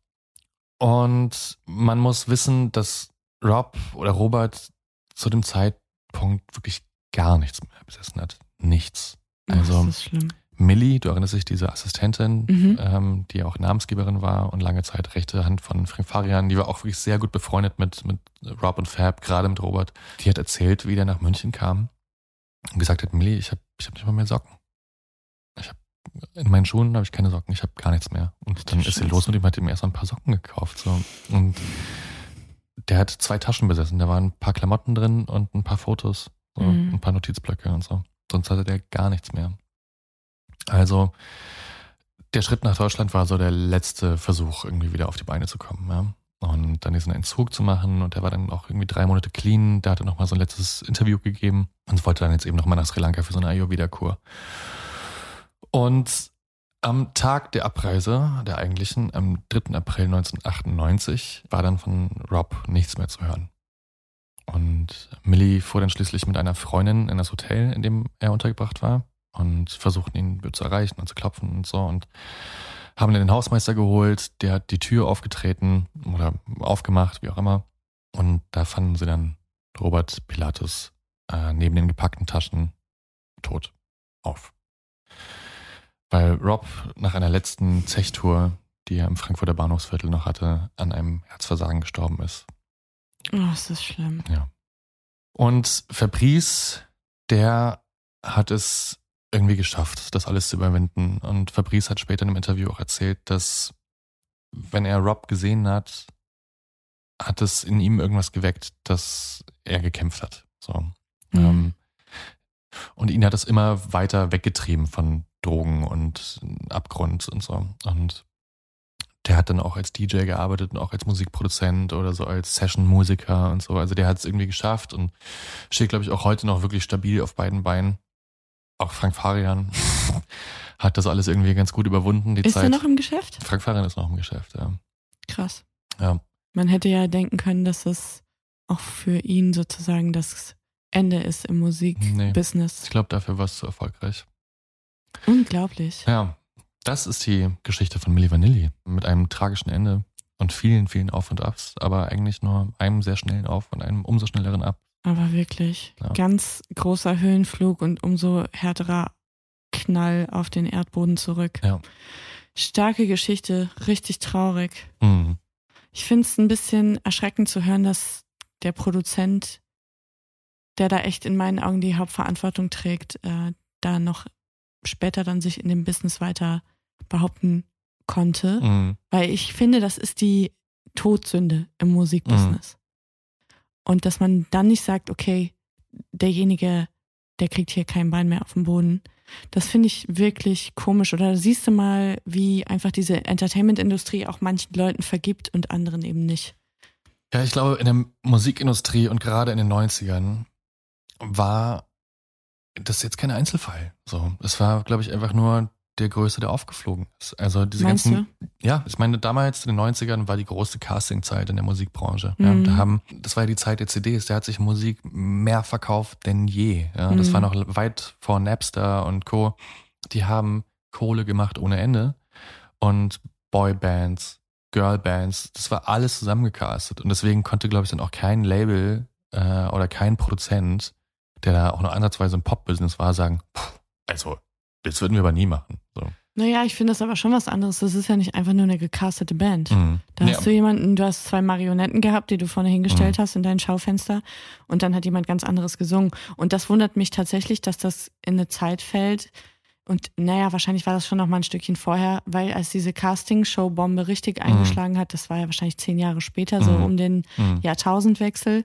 Speaker 3: Und man muss wissen, dass Rob oder Robert zu dem Zeitpunkt wirklich gar nichts mehr besessen hat. Nichts. Also,
Speaker 2: das ist schlimm.
Speaker 3: Millie, du erinnerst dich, diese Assistentin,
Speaker 2: Mhm.
Speaker 3: ähm, die auch Namensgeberin war und lange Zeit rechte Hand von Frank Farian, die war auch wirklich sehr gut befreundet mit, mit Rob und Fab, gerade mit Robert. Die hat erzählt, wie der nach München kam und gesagt hat, Millie, ich habe ich hab nicht mal mehr Socken. In meinen Schuhen habe ich keine Socken, ich habe gar nichts mehr. Und dann ist sie los und ihm hat ihm erst ein paar Socken gekauft. So. Und der hat zwei Taschen besessen. Da waren ein paar Klamotten drin und ein paar Fotos, so,
Speaker 2: Mhm.
Speaker 3: ein paar Notizblöcke und so. Sonst hatte der gar nichts mehr. Also der Schritt nach Deutschland war so der letzte Versuch, irgendwie wieder auf die Beine zu kommen. Ja? Und dann diesen Entzug zu machen. Und der war dann auch irgendwie drei Monate clean. Da hat er nochmal so ein letztes Interview gegeben und wollte dann jetzt eben nochmal nach Sri Lanka für so eine Ayurveda-Kur. Und am Tag der Abreise, der eigentlichen, am 3. April 1998, war dann von Rob nichts mehr zu hören. Und Millie fuhr dann schließlich mit einer Freundin in das Hotel, in dem er untergebracht war, und versuchten ihn zu erreichen und zu klopfen und so. Und haben dann den Hausmeister geholt, der hat die Tür aufgetreten oder aufgemacht, wie auch immer. Und da fanden sie dann Robert Pilatus äh, neben den gepackten Taschen tot auf. Weil Rob nach einer letzten Zechtour, die er im Frankfurter Bahnhofsviertel noch hatte, an einem Herzversagen gestorben ist.
Speaker 2: Oh, das ist schlimm.
Speaker 3: Ja. Und Fabrice, der hat es irgendwie geschafft, das alles zu überwinden. Und Fabrice hat später in einem Interview auch erzählt, dass wenn er Rob gesehen hat, hat es in ihm irgendwas geweckt, dass er gekämpft hat. So.
Speaker 2: Mhm.
Speaker 3: Ähm, und ihn hat es immer weiter weggetrieben von Drogen und Abgrund und so. Und der hat dann auch als DJ gearbeitet und auch als Musikproduzent oder so als Session-Musiker und so. Also der hat es irgendwie geschafft und steht, glaube ich, auch heute noch wirklich stabil auf beiden Beinen. Auch Frank Farian hat das alles irgendwie ganz gut überwunden, die
Speaker 2: Ist
Speaker 3: Zeit.
Speaker 2: er noch im Geschäft?
Speaker 3: Frank Farian ist noch im Geschäft, ja.
Speaker 2: Krass.
Speaker 3: Ja.
Speaker 2: Man hätte ja denken können, dass es auch für ihn sozusagen das Ende ist im
Speaker 3: Nee.
Speaker 2: Musikbusiness.
Speaker 3: Ich glaube, dafür war es zu erfolgreich.
Speaker 2: Unglaublich.
Speaker 3: Ja, das ist die Geschichte von Milli Vanilli mit einem tragischen Ende und vielen, vielen Auf und Abs, aber eigentlich nur einem sehr schnellen Auf und einem umso schnelleren Ab.
Speaker 2: Aber wirklich,
Speaker 3: Ja.
Speaker 2: ganz großer Höhenflug und umso härterer Knall auf den Erdboden zurück.
Speaker 3: Ja.
Speaker 2: Starke Geschichte, richtig traurig.
Speaker 3: Mhm.
Speaker 2: Ich finde es ein bisschen erschreckend zu hören, dass der Produzent, der da echt in meinen Augen die Hauptverantwortung trägt, äh, da noch später dann sich in dem Business weiter behaupten konnte.
Speaker 3: Mhm.
Speaker 2: Weil ich finde, das ist die Todsünde im Musikbusiness. Und dass man dann nicht sagt, okay, derjenige, der kriegt hier kein Bein mehr auf dem Boden. Das finde ich wirklich komisch. Oder siehst du mal, wie einfach diese Entertainment-Industrie auch manchen Leuten vergibt und anderen eben nicht.
Speaker 3: Ja, ich glaube, in der Musikindustrie und gerade in den 90ern war das jetzt kein Einzelfall. So, es war, glaube ich, einfach nur der Größte, der aufgeflogen ist. Also diese
Speaker 2: Meinst
Speaker 3: ganzen, ja, ich meine, damals in den 90ern war die große Castingzeit in der Musikbranche. Ja,
Speaker 2: Mhm.
Speaker 3: da haben, das war ja die Zeit der CDs, da hat sich Musik mehr verkauft denn je. Ja, das
Speaker 2: Mhm.
Speaker 3: war noch weit vor Napster und Co. Die haben Kohle gemacht ohne Ende. Und Boybands, Girlbands, das war alles zusammengecastet. Und deswegen konnte, glaube ich, dann auch kein Label äh, oder kein Produzent, der da auch nur ansatzweise im Pop-Business war, sagen, "Puh, also, das würden wir aber nie machen. So.
Speaker 2: Naja, ich finde das aber schon was anderes. Das ist ja nicht einfach nur eine gecastete Band.
Speaker 3: Mhm.
Speaker 2: Da hast du jemanden, du hast zwei Marionetten gehabt, die du vorne hingestellt
Speaker 3: Mhm.
Speaker 2: hast in dein Schaufenster und dann hat jemand ganz anderes gesungen. Und das wundert mich tatsächlich, dass das in eine Zeit fällt. Und naja, wahrscheinlich war das schon noch mal ein Stückchen vorher, weil als diese Casting-Show-Bombe richtig eingeschlagen hat, das war ja wahrscheinlich zehn Jahre später, so
Speaker 3: Mhm.
Speaker 2: um den
Speaker 3: Mhm.
Speaker 2: Jahrtausendwechsel.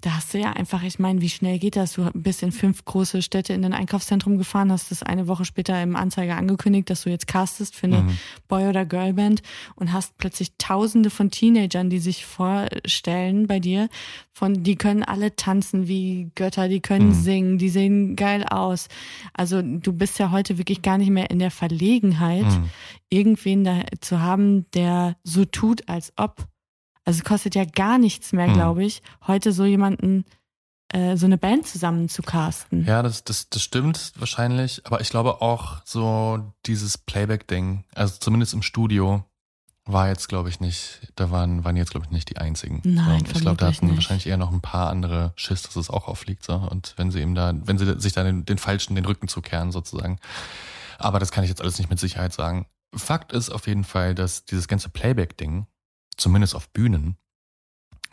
Speaker 2: Da hast du ja einfach, ich meine, wie schnell geht das? Du bist in fünf große Städte in ein Einkaufszentrum gefahren, hast das eine Woche später im Anzeiger angekündigt, dass du jetzt castest für eine
Speaker 3: Mhm.
Speaker 2: Boy- oder Girlband und hast plötzlich tausende von Teenagern, die sich vorstellen bei dir, von, die können alle tanzen wie Götter, die können
Speaker 3: Mhm.
Speaker 2: singen, die sehen geil aus. Also du bist ja heute wirklich gar nicht mehr in der Verlegenheit,
Speaker 3: Mhm.
Speaker 2: irgendwen da zu haben, der so tut, als ob. Also es kostet ja gar nichts mehr,
Speaker 3: Mhm.
Speaker 2: glaube ich, heute so jemanden, äh, so eine Band zusammen zu casten.
Speaker 3: Ja, das, das, das stimmt wahrscheinlich, aber ich glaube auch so dieses Playback-Ding, also zumindest im Studio, war jetzt, glaube ich, nicht, da waren, waren jetzt, glaube ich, nicht die einzigen.
Speaker 2: Nein,
Speaker 3: so, Ich glaube, da hatten
Speaker 2: nicht.
Speaker 3: wahrscheinlich eher noch ein paar andere Schiss, dass es auch auffliegt. So. Und wenn sie eben da, wenn sie sich da den, den Falschen den Rücken zukehren, sozusagen. Aber das kann ich jetzt alles nicht mit Sicherheit sagen. Fakt ist auf jeden Fall, dass dieses ganze Playback-Ding, zumindest auf Bühnen,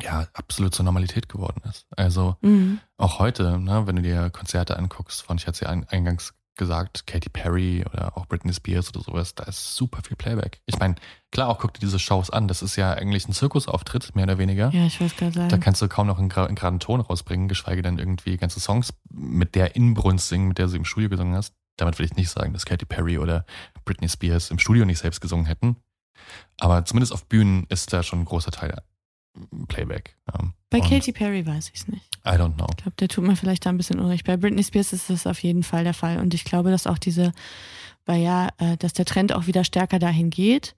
Speaker 3: ja, absolut zur Normalität geworden ist. Also
Speaker 2: Mhm.
Speaker 3: auch heute, ne, wenn du dir Konzerte anguckst, von ich hatte ja ein- eingangs gesagt, Katy Perry oder auch Britney Spears oder sowas, da ist super viel Playback. Ich meine, klar, auch guck dir diese Shows an, das ist ja eigentlich ein Zirkusauftritt, mehr oder weniger.
Speaker 2: Ja, ich weiß gerade sagen.
Speaker 3: Da kannst du kaum noch einen, einen geraden Ton rausbringen, geschweige denn irgendwie ganze Songs mit der Inbrunst singen, mit der du im Studio gesungen hast. Damit will ich nicht sagen, dass Katy Perry oder Britney Spears im Studio nicht selbst gesungen hätten. Aber zumindest auf Bühnen ist da schon ein großer Teil Playback. Ähm,
Speaker 2: Bei
Speaker 3: und
Speaker 2: Katy Perry weiß ich es nicht.
Speaker 3: I don't know.
Speaker 2: Ich glaube, der tut mir vielleicht da ein bisschen unrecht. Bei Britney Spears ist das auf jeden Fall der Fall. Und ich glaube, dass auch diese, weil ja, äh, dass der Trend auch wieder stärker dahin geht,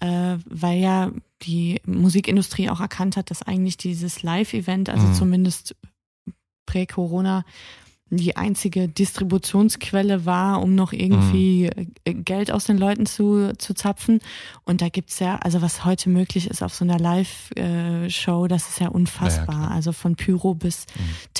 Speaker 2: äh, weil ja die Musikindustrie auch erkannt hat, dass eigentlich dieses Live-Event, also
Speaker 3: Mhm.
Speaker 2: zumindest prä-Corona, die einzige Distributionsquelle war, um noch irgendwie äh, Geld aus den Leuten zu, zu zapfen. Und da gibt's ja, also was heute möglich ist auf so einer Live-Show, das ist ja unfassbar.
Speaker 3: klar.
Speaker 2: also von Pyro bis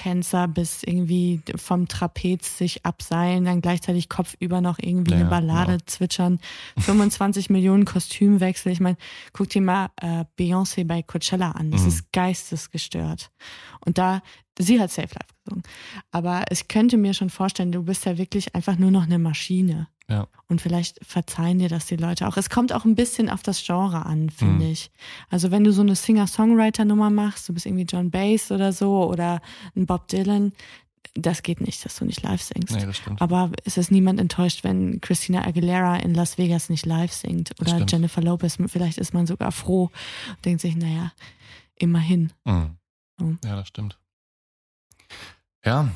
Speaker 2: Tänzer bis irgendwie vom Trapez sich abseilen, dann gleichzeitig kopfüber noch irgendwie
Speaker 3: Ja,
Speaker 2: eine Ballade
Speaker 3: genau.
Speaker 2: zwitschern, 25 Millionen Kostümwechsel. Ich meine, guck dir mal äh, Beyoncé bei Coachella an. Das
Speaker 3: Mhm.
Speaker 2: ist geistesgestört. Und da, sie hat Safe Life gesungen. Aber ich könnte mir schon vorstellen, du bist ja wirklich einfach nur noch eine Maschine.
Speaker 3: Ja.
Speaker 2: Und vielleicht verzeihen dir das die Leute auch. Es kommt auch ein bisschen auf das Genre an, finde
Speaker 3: Mhm.
Speaker 2: ich. Also wenn du so eine Singer-Songwriter-Nummer machst, du bist irgendwie John Bass oder so oder ein Bob Dylan, das geht nicht, dass du nicht live singst.
Speaker 3: Nee, das stimmt.
Speaker 2: Aber es ist niemand enttäuscht, wenn Christina Aguilera in Las Vegas nicht live singt oder. Jennifer Lopez. Vielleicht ist man sogar froh und denkt sich, naja, immerhin.
Speaker 3: Mhm.
Speaker 2: Mhm.
Speaker 3: Ja, das stimmt. Ja,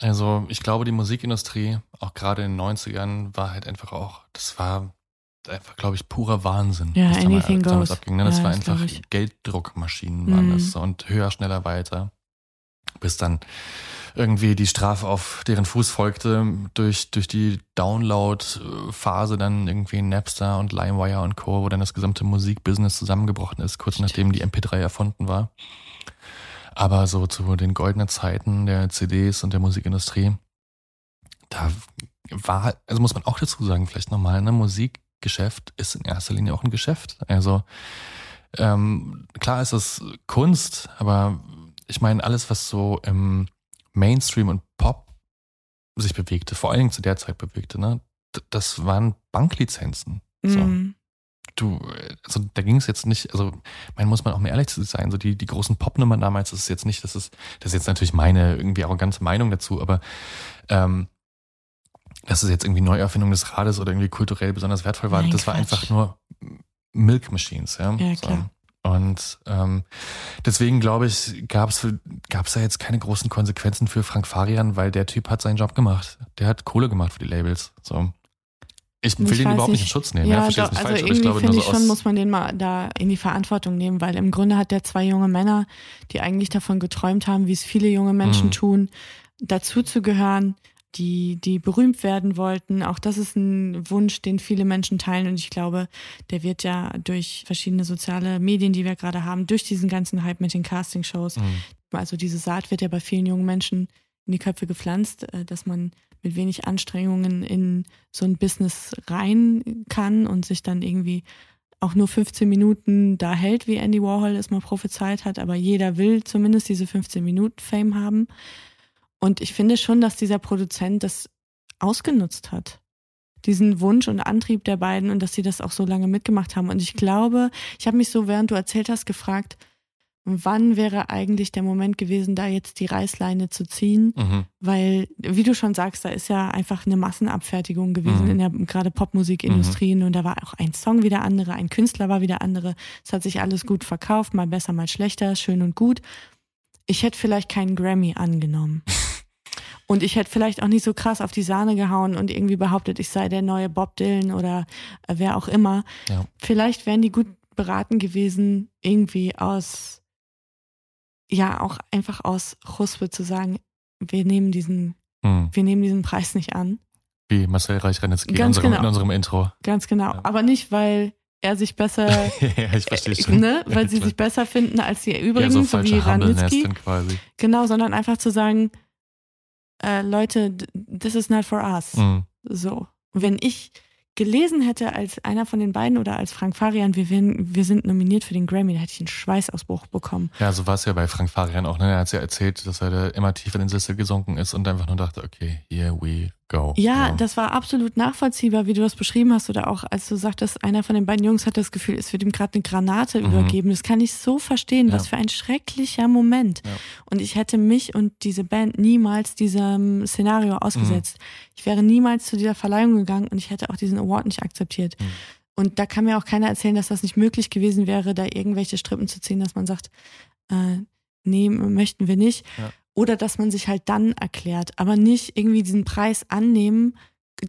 Speaker 3: also ich glaube, die Musikindustrie, auch gerade in den 90ern, war halt einfach auch, das war einfach, glaube ich, purer Wahnsinn.
Speaker 2: Ja,
Speaker 3: was damals- damals abging. Ne? Das
Speaker 2: Ja,
Speaker 3: war
Speaker 2: das
Speaker 3: einfach. Gelddruckmaschinen waren
Speaker 2: Mhm.
Speaker 3: das und höher, schneller, weiter. Bis dann irgendwie die Strafe auf deren Fuß folgte durch, durch die Download-Phase dann irgendwie Napster und LimeWire und Co., wo dann das gesamte Musikbusiness zusammengebrochen ist, kurz nachdem die MP3 erfunden war. Aber so zu den goldenen Zeiten der CDs und der Musikindustrie, da war, also muss man auch dazu sagen, vielleicht nochmal, ne, Musikgeschäft ist in erster Linie auch ein Geschäft. Also ähm, klar ist es Kunst, aber ich meine, alles, was so im Mainstream und Pop sich bewegte, vor allen Dingen zu der Zeit bewegte, ne, das waren Banklizenzen. So
Speaker 2: Mhm.
Speaker 3: Du, also da ging es jetzt nicht, also man muss man auch mal ehrlich zu sein, so die, die großen Popnummern damals, das ist jetzt nicht, das ist, das ist jetzt natürlich meine irgendwie arrogante Meinung dazu, aber ähm, dass es jetzt irgendwie Neuerfindung des Rades oder irgendwie kulturell besonders wertvoll war,
Speaker 2: Nein,
Speaker 3: das war
Speaker 2: Quatsch.
Speaker 3: einfach nur Milk Machines, ja.
Speaker 2: Ja, klar.
Speaker 3: Und ähm, deswegen glaube ich, gab es gab es da jetzt keine großen Konsequenzen für Frank Farian, weil der Typ hat seinen Job gemacht. Der hat Kohle gemacht für die Labels. So. Ich will
Speaker 2: Ich
Speaker 3: den überhaupt nicht in. Schutz nehmen.
Speaker 2: Ja,
Speaker 3: Ja,
Speaker 2: doch, also
Speaker 3: falsch,
Speaker 2: irgendwie
Speaker 3: ich glaube
Speaker 2: finde
Speaker 3: so
Speaker 2: ich schon,
Speaker 3: aus,
Speaker 2: muss man den mal da in die Verantwortung nehmen, weil im Grunde hat der zwei junge Männer, die eigentlich davon geträumt haben, wie es viele junge Menschen
Speaker 3: Mhm.
Speaker 2: tun, dazu zu gehören, die, die berühmt werden wollten. Auch das ist ein Wunsch, den viele Menschen teilen und ich glaube, der wird ja durch verschiedene soziale Medien, die wir gerade haben, durch diesen ganzen Hype mit den Castingshows,
Speaker 3: Mhm.
Speaker 2: also diese Saat wird ja bei vielen jungen Menschen in die Köpfe gepflanzt, äh, dass man mit wenig Anstrengungen in so ein Business rein kann und sich dann irgendwie auch nur 15 Minuten da hält, wie Andy Warhol es mal prophezeit hat, aber jeder will zumindest diese 15 Minuten Fame haben. Und ich finde schon, dass dieser Produzent das ausgenutzt hat. Diesen Wunsch und Antrieb der beiden und dass sie das auch so lange mitgemacht haben. Und ich glaube, ich habe mich so, während du erzählt hast, gefragt, wann wäre eigentlich der Moment gewesen, da jetzt die Reißleine zu ziehen?
Speaker 3: Mhm.
Speaker 2: Weil, wie du schon sagst, da ist ja einfach eine Massenabfertigung gewesen
Speaker 3: Mhm.
Speaker 2: in der gerade Popmusikindustrie und da war auch ein Song wie der andere, ein Künstler war wie der andere. Es hat sich alles gut verkauft, mal besser, mal schlechter, schön und gut. Ich hätte vielleicht keinen Grammy angenommen. Und ich hätte vielleicht auch nicht so krass auf die Sahne gehauen und irgendwie behauptet, ich sei der neue Bob Dylan oder äh, wer auch immer.
Speaker 3: Ja.
Speaker 2: Vielleicht wären die gut beraten gewesen, irgendwie aus, ja, auch einfach aus Chuspe zu sagen, wir nehmen diesen,
Speaker 3: Hm.
Speaker 2: wir nehmen diesen Preis nicht an.
Speaker 3: Wie Marcel Reich-Ranitzky in
Speaker 2: genau.
Speaker 3: in unserem Intro.
Speaker 2: Ganz genau.
Speaker 3: Ja.
Speaker 2: Aber nicht, weil er sich besser,
Speaker 3: ja, ich verstehe schon.
Speaker 2: ne, weil
Speaker 3: Ja,
Speaker 2: sie
Speaker 3: klar.
Speaker 2: sich besser finden als die
Speaker 3: ja,
Speaker 2: übrigen,
Speaker 3: so
Speaker 2: so, wie Ranitzky.
Speaker 3: quasi.
Speaker 2: Genau, sondern einfach zu sagen, äh, Leute, this is not for us.
Speaker 3: Mhm.
Speaker 2: So. Wenn ich gelesen hätte als einer von den beiden oder als Frank Farian, wir, werden, wir sind nominiert für den Grammy, da hätte ich einen Schweißausbruch bekommen.
Speaker 3: Ja, so war es ja bei Frank Farian auch. Ne? Er hat ja erzählt, dass er da immer tiefer in den Sessel gesunken ist und einfach nur dachte, okay, here we go.
Speaker 2: Ja,
Speaker 3: So.
Speaker 2: das war absolut nachvollziehbar, wie du das beschrieben hast. Oder auch, als du sagtest, einer von den beiden Jungs hat das Gefühl, es wird ihm gerade eine Granate
Speaker 3: Mhm.
Speaker 2: übergeben. Das kann ich so verstehen. Was
Speaker 3: Ja.
Speaker 2: für ein schrecklicher Moment.
Speaker 3: Ja.
Speaker 2: Und ich hätte mich und diese Band niemals diesem Szenario ausgesetzt. Ich wäre niemals zu dieser Verleihung gegangen und ich hätte auch diesen Award nicht akzeptiert.
Speaker 3: Mhm.
Speaker 2: Und da kann mir auch keiner erzählen, dass das nicht möglich gewesen wäre, da irgendwelche Strippen zu ziehen, dass man sagt, äh, nee, möchten wir nicht.
Speaker 3: Ja.
Speaker 2: Oder dass man sich halt dann erklärt, aber nicht irgendwie diesen Preis annehmen,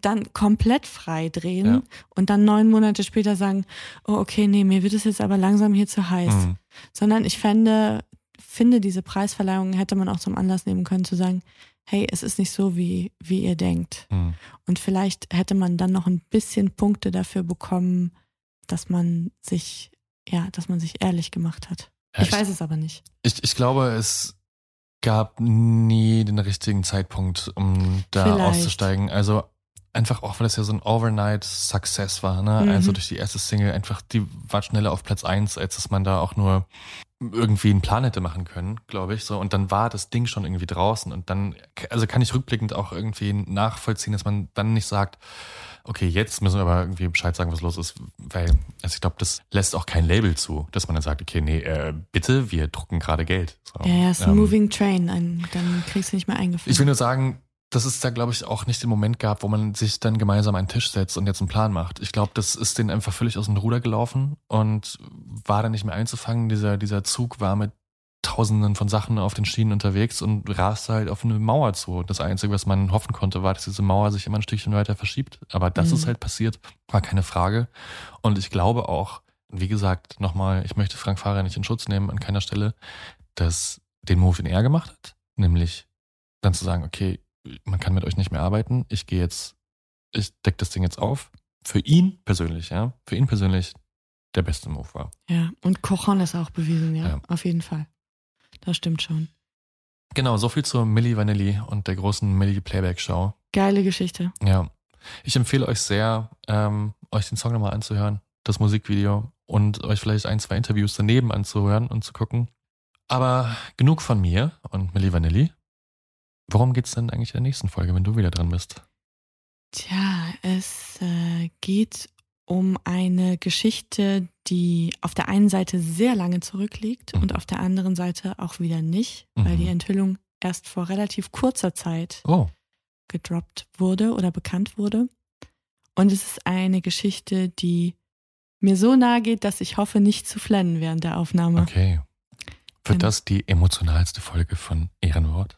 Speaker 2: dann komplett frei drehen
Speaker 3: Ja.
Speaker 2: und dann neun Monate später sagen, oh okay, nee, mir wird es jetzt aber langsam hier zu heiß.
Speaker 3: Mhm.
Speaker 2: Sondern ich fände, finde, diese Preisverleihung hätte man auch zum Anlass nehmen können, zu sagen, hey, es ist nicht so, wie, wie ihr denkt.
Speaker 3: Mhm.
Speaker 2: Und vielleicht hätte man dann noch ein bisschen Punkte dafür bekommen, dass man sich, ja, dass man sich ehrlich gemacht hat.
Speaker 3: Ja,
Speaker 2: ich weiß es aber nicht.
Speaker 3: Ich, ich glaube, es gab nie den richtigen Zeitpunkt, um da
Speaker 2: Vielleicht.
Speaker 3: auszusteigen. Also einfach auch, weil es ja so ein Overnight-Success war. Ne?
Speaker 2: Mhm.
Speaker 3: Also durch die erste Single einfach, die war schneller auf Platz eins, als dass man da auch nur irgendwie einen Plan hätte machen können, glaube ich. So und dann war das Ding schon irgendwie draußen und dann, also kann ich rückblickend auch irgendwie nachvollziehen, dass man dann nicht sagt, okay, jetzt müssen wir aber irgendwie Bescheid sagen, was los ist, weil also ich glaube, das lässt auch kein Label zu, dass man dann sagt, okay, nee, äh, bitte, wir drucken gerade Geld. So,
Speaker 2: Ja, ja, es ist ein
Speaker 3: ähm,
Speaker 2: Moving Train, ein, dann kriegst du nicht mehr eingefangen.
Speaker 3: ich will nur sagen, dass es da, glaube ich, auch nicht den Moment gab, wo man sich dann gemeinsam an den Tisch setzt und jetzt einen Plan macht. Ich glaube, das ist denen einfach völlig aus dem Ruder gelaufen und war dann nicht mehr einzufangen. Dieser, dieser Zug war mit Tausenden von Sachen auf den Schienen unterwegs und raste halt auf eine Mauer zu. Das Einzige, was man hoffen konnte, war, dass diese Mauer sich immer ein Stückchen weiter verschiebt. Aber dass
Speaker 2: Mhm.
Speaker 3: es halt passiert, war keine Frage. Und ich glaube auch, wie gesagt, nochmal, ich möchte Frank Fahrer nicht in Schutz nehmen an keiner Stelle, dass den Move, den er gemacht hat, nämlich dann zu sagen, okay, man kann mit euch nicht mehr arbeiten, ich gehe jetzt, ich deck das Ding jetzt auf. Für ihn persönlich, ja, für ihn persönlich der beste Move war.
Speaker 2: ja, und Cochon ist auch bewiesen, ja,
Speaker 3: Ja.
Speaker 2: auf jeden Fall. Das stimmt schon.
Speaker 3: Genau, so viel zur Milli Vanilli und der großen Milli Playback Show.
Speaker 2: Geile Geschichte.
Speaker 3: Ja. Ich empfehle euch sehr, ähm, euch den Song nochmal anzuhören, das Musikvideo und euch vielleicht ein, zwei Interviews daneben anzuhören und zu gucken. Aber genug von mir und Milli Vanilli. Worum geht's denn eigentlich in der nächsten Folge, wenn du wieder dran bist?
Speaker 2: Tja, es äh, geht um eine Geschichte, die auf der einen Seite sehr lange zurückliegt
Speaker 3: Mhm.
Speaker 2: und auf der anderen Seite auch wieder nicht, weil
Speaker 3: Mhm.
Speaker 2: die Enthüllung erst vor relativ kurzer Zeit
Speaker 3: Oh,
Speaker 2: gedroppt wurde oder bekannt wurde. Und es ist eine Geschichte, die mir so nahe geht, dass ich hoffe, nicht zu flennen während der Aufnahme.
Speaker 3: okay. Wird
Speaker 2: Genau.
Speaker 3: das die emotionalste Folge von Ehrenwort?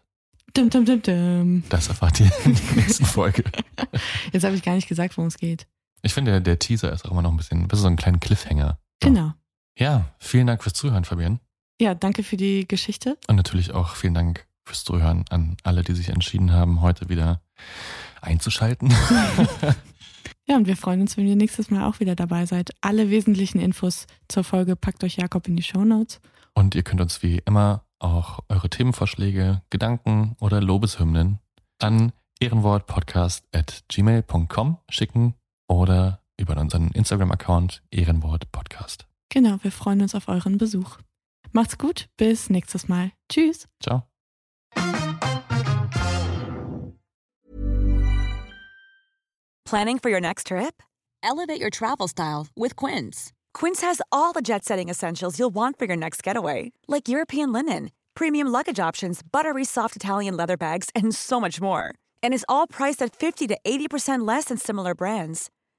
Speaker 2: Dum, dum, dum, dum.
Speaker 3: Das erfahrt ihr in der nächsten Folge.
Speaker 2: Jetzt habe ich gar nicht gesagt, worum es geht.
Speaker 3: Ich finde, der, Teaser ist auch immer noch ein bisschen, das ist so ein kleiner Cliffhanger.
Speaker 2: Genau.
Speaker 3: Ja, vielen Dank fürs Zuhören, Fabian.
Speaker 2: Ja, danke für die Geschichte.
Speaker 3: Und natürlich auch vielen Dank fürs Zuhören an alle, die sich entschieden haben, heute wieder einzuschalten.
Speaker 2: Ja, und wir freuen uns, wenn ihr nächstes Mal auch wieder dabei seid. Alle wesentlichen Infos zur Folge packt euch Jakob in die Show Notes.
Speaker 3: Und ihr könnt uns wie immer auch eure Themenvorschläge, Gedanken oder Lobeshymnen an ehrenwortpodcast.gmail.com schicken oder über unseren Instagram-Account ehrenwortpodcast.
Speaker 2: Genau, wir freuen uns auf euren Besuch. Macht's gut, bis nächstes Mal. Tschüss.
Speaker 3: Ciao.
Speaker 4: Planning for your next trip? Elevate your travel style with Quince. Quince has all the jet setting essentials you'll want for your next getaway, like European linen, premium luggage options, buttery soft Italian leather bags, and so much more. And is all priced at 50 to 80% less than similar brands.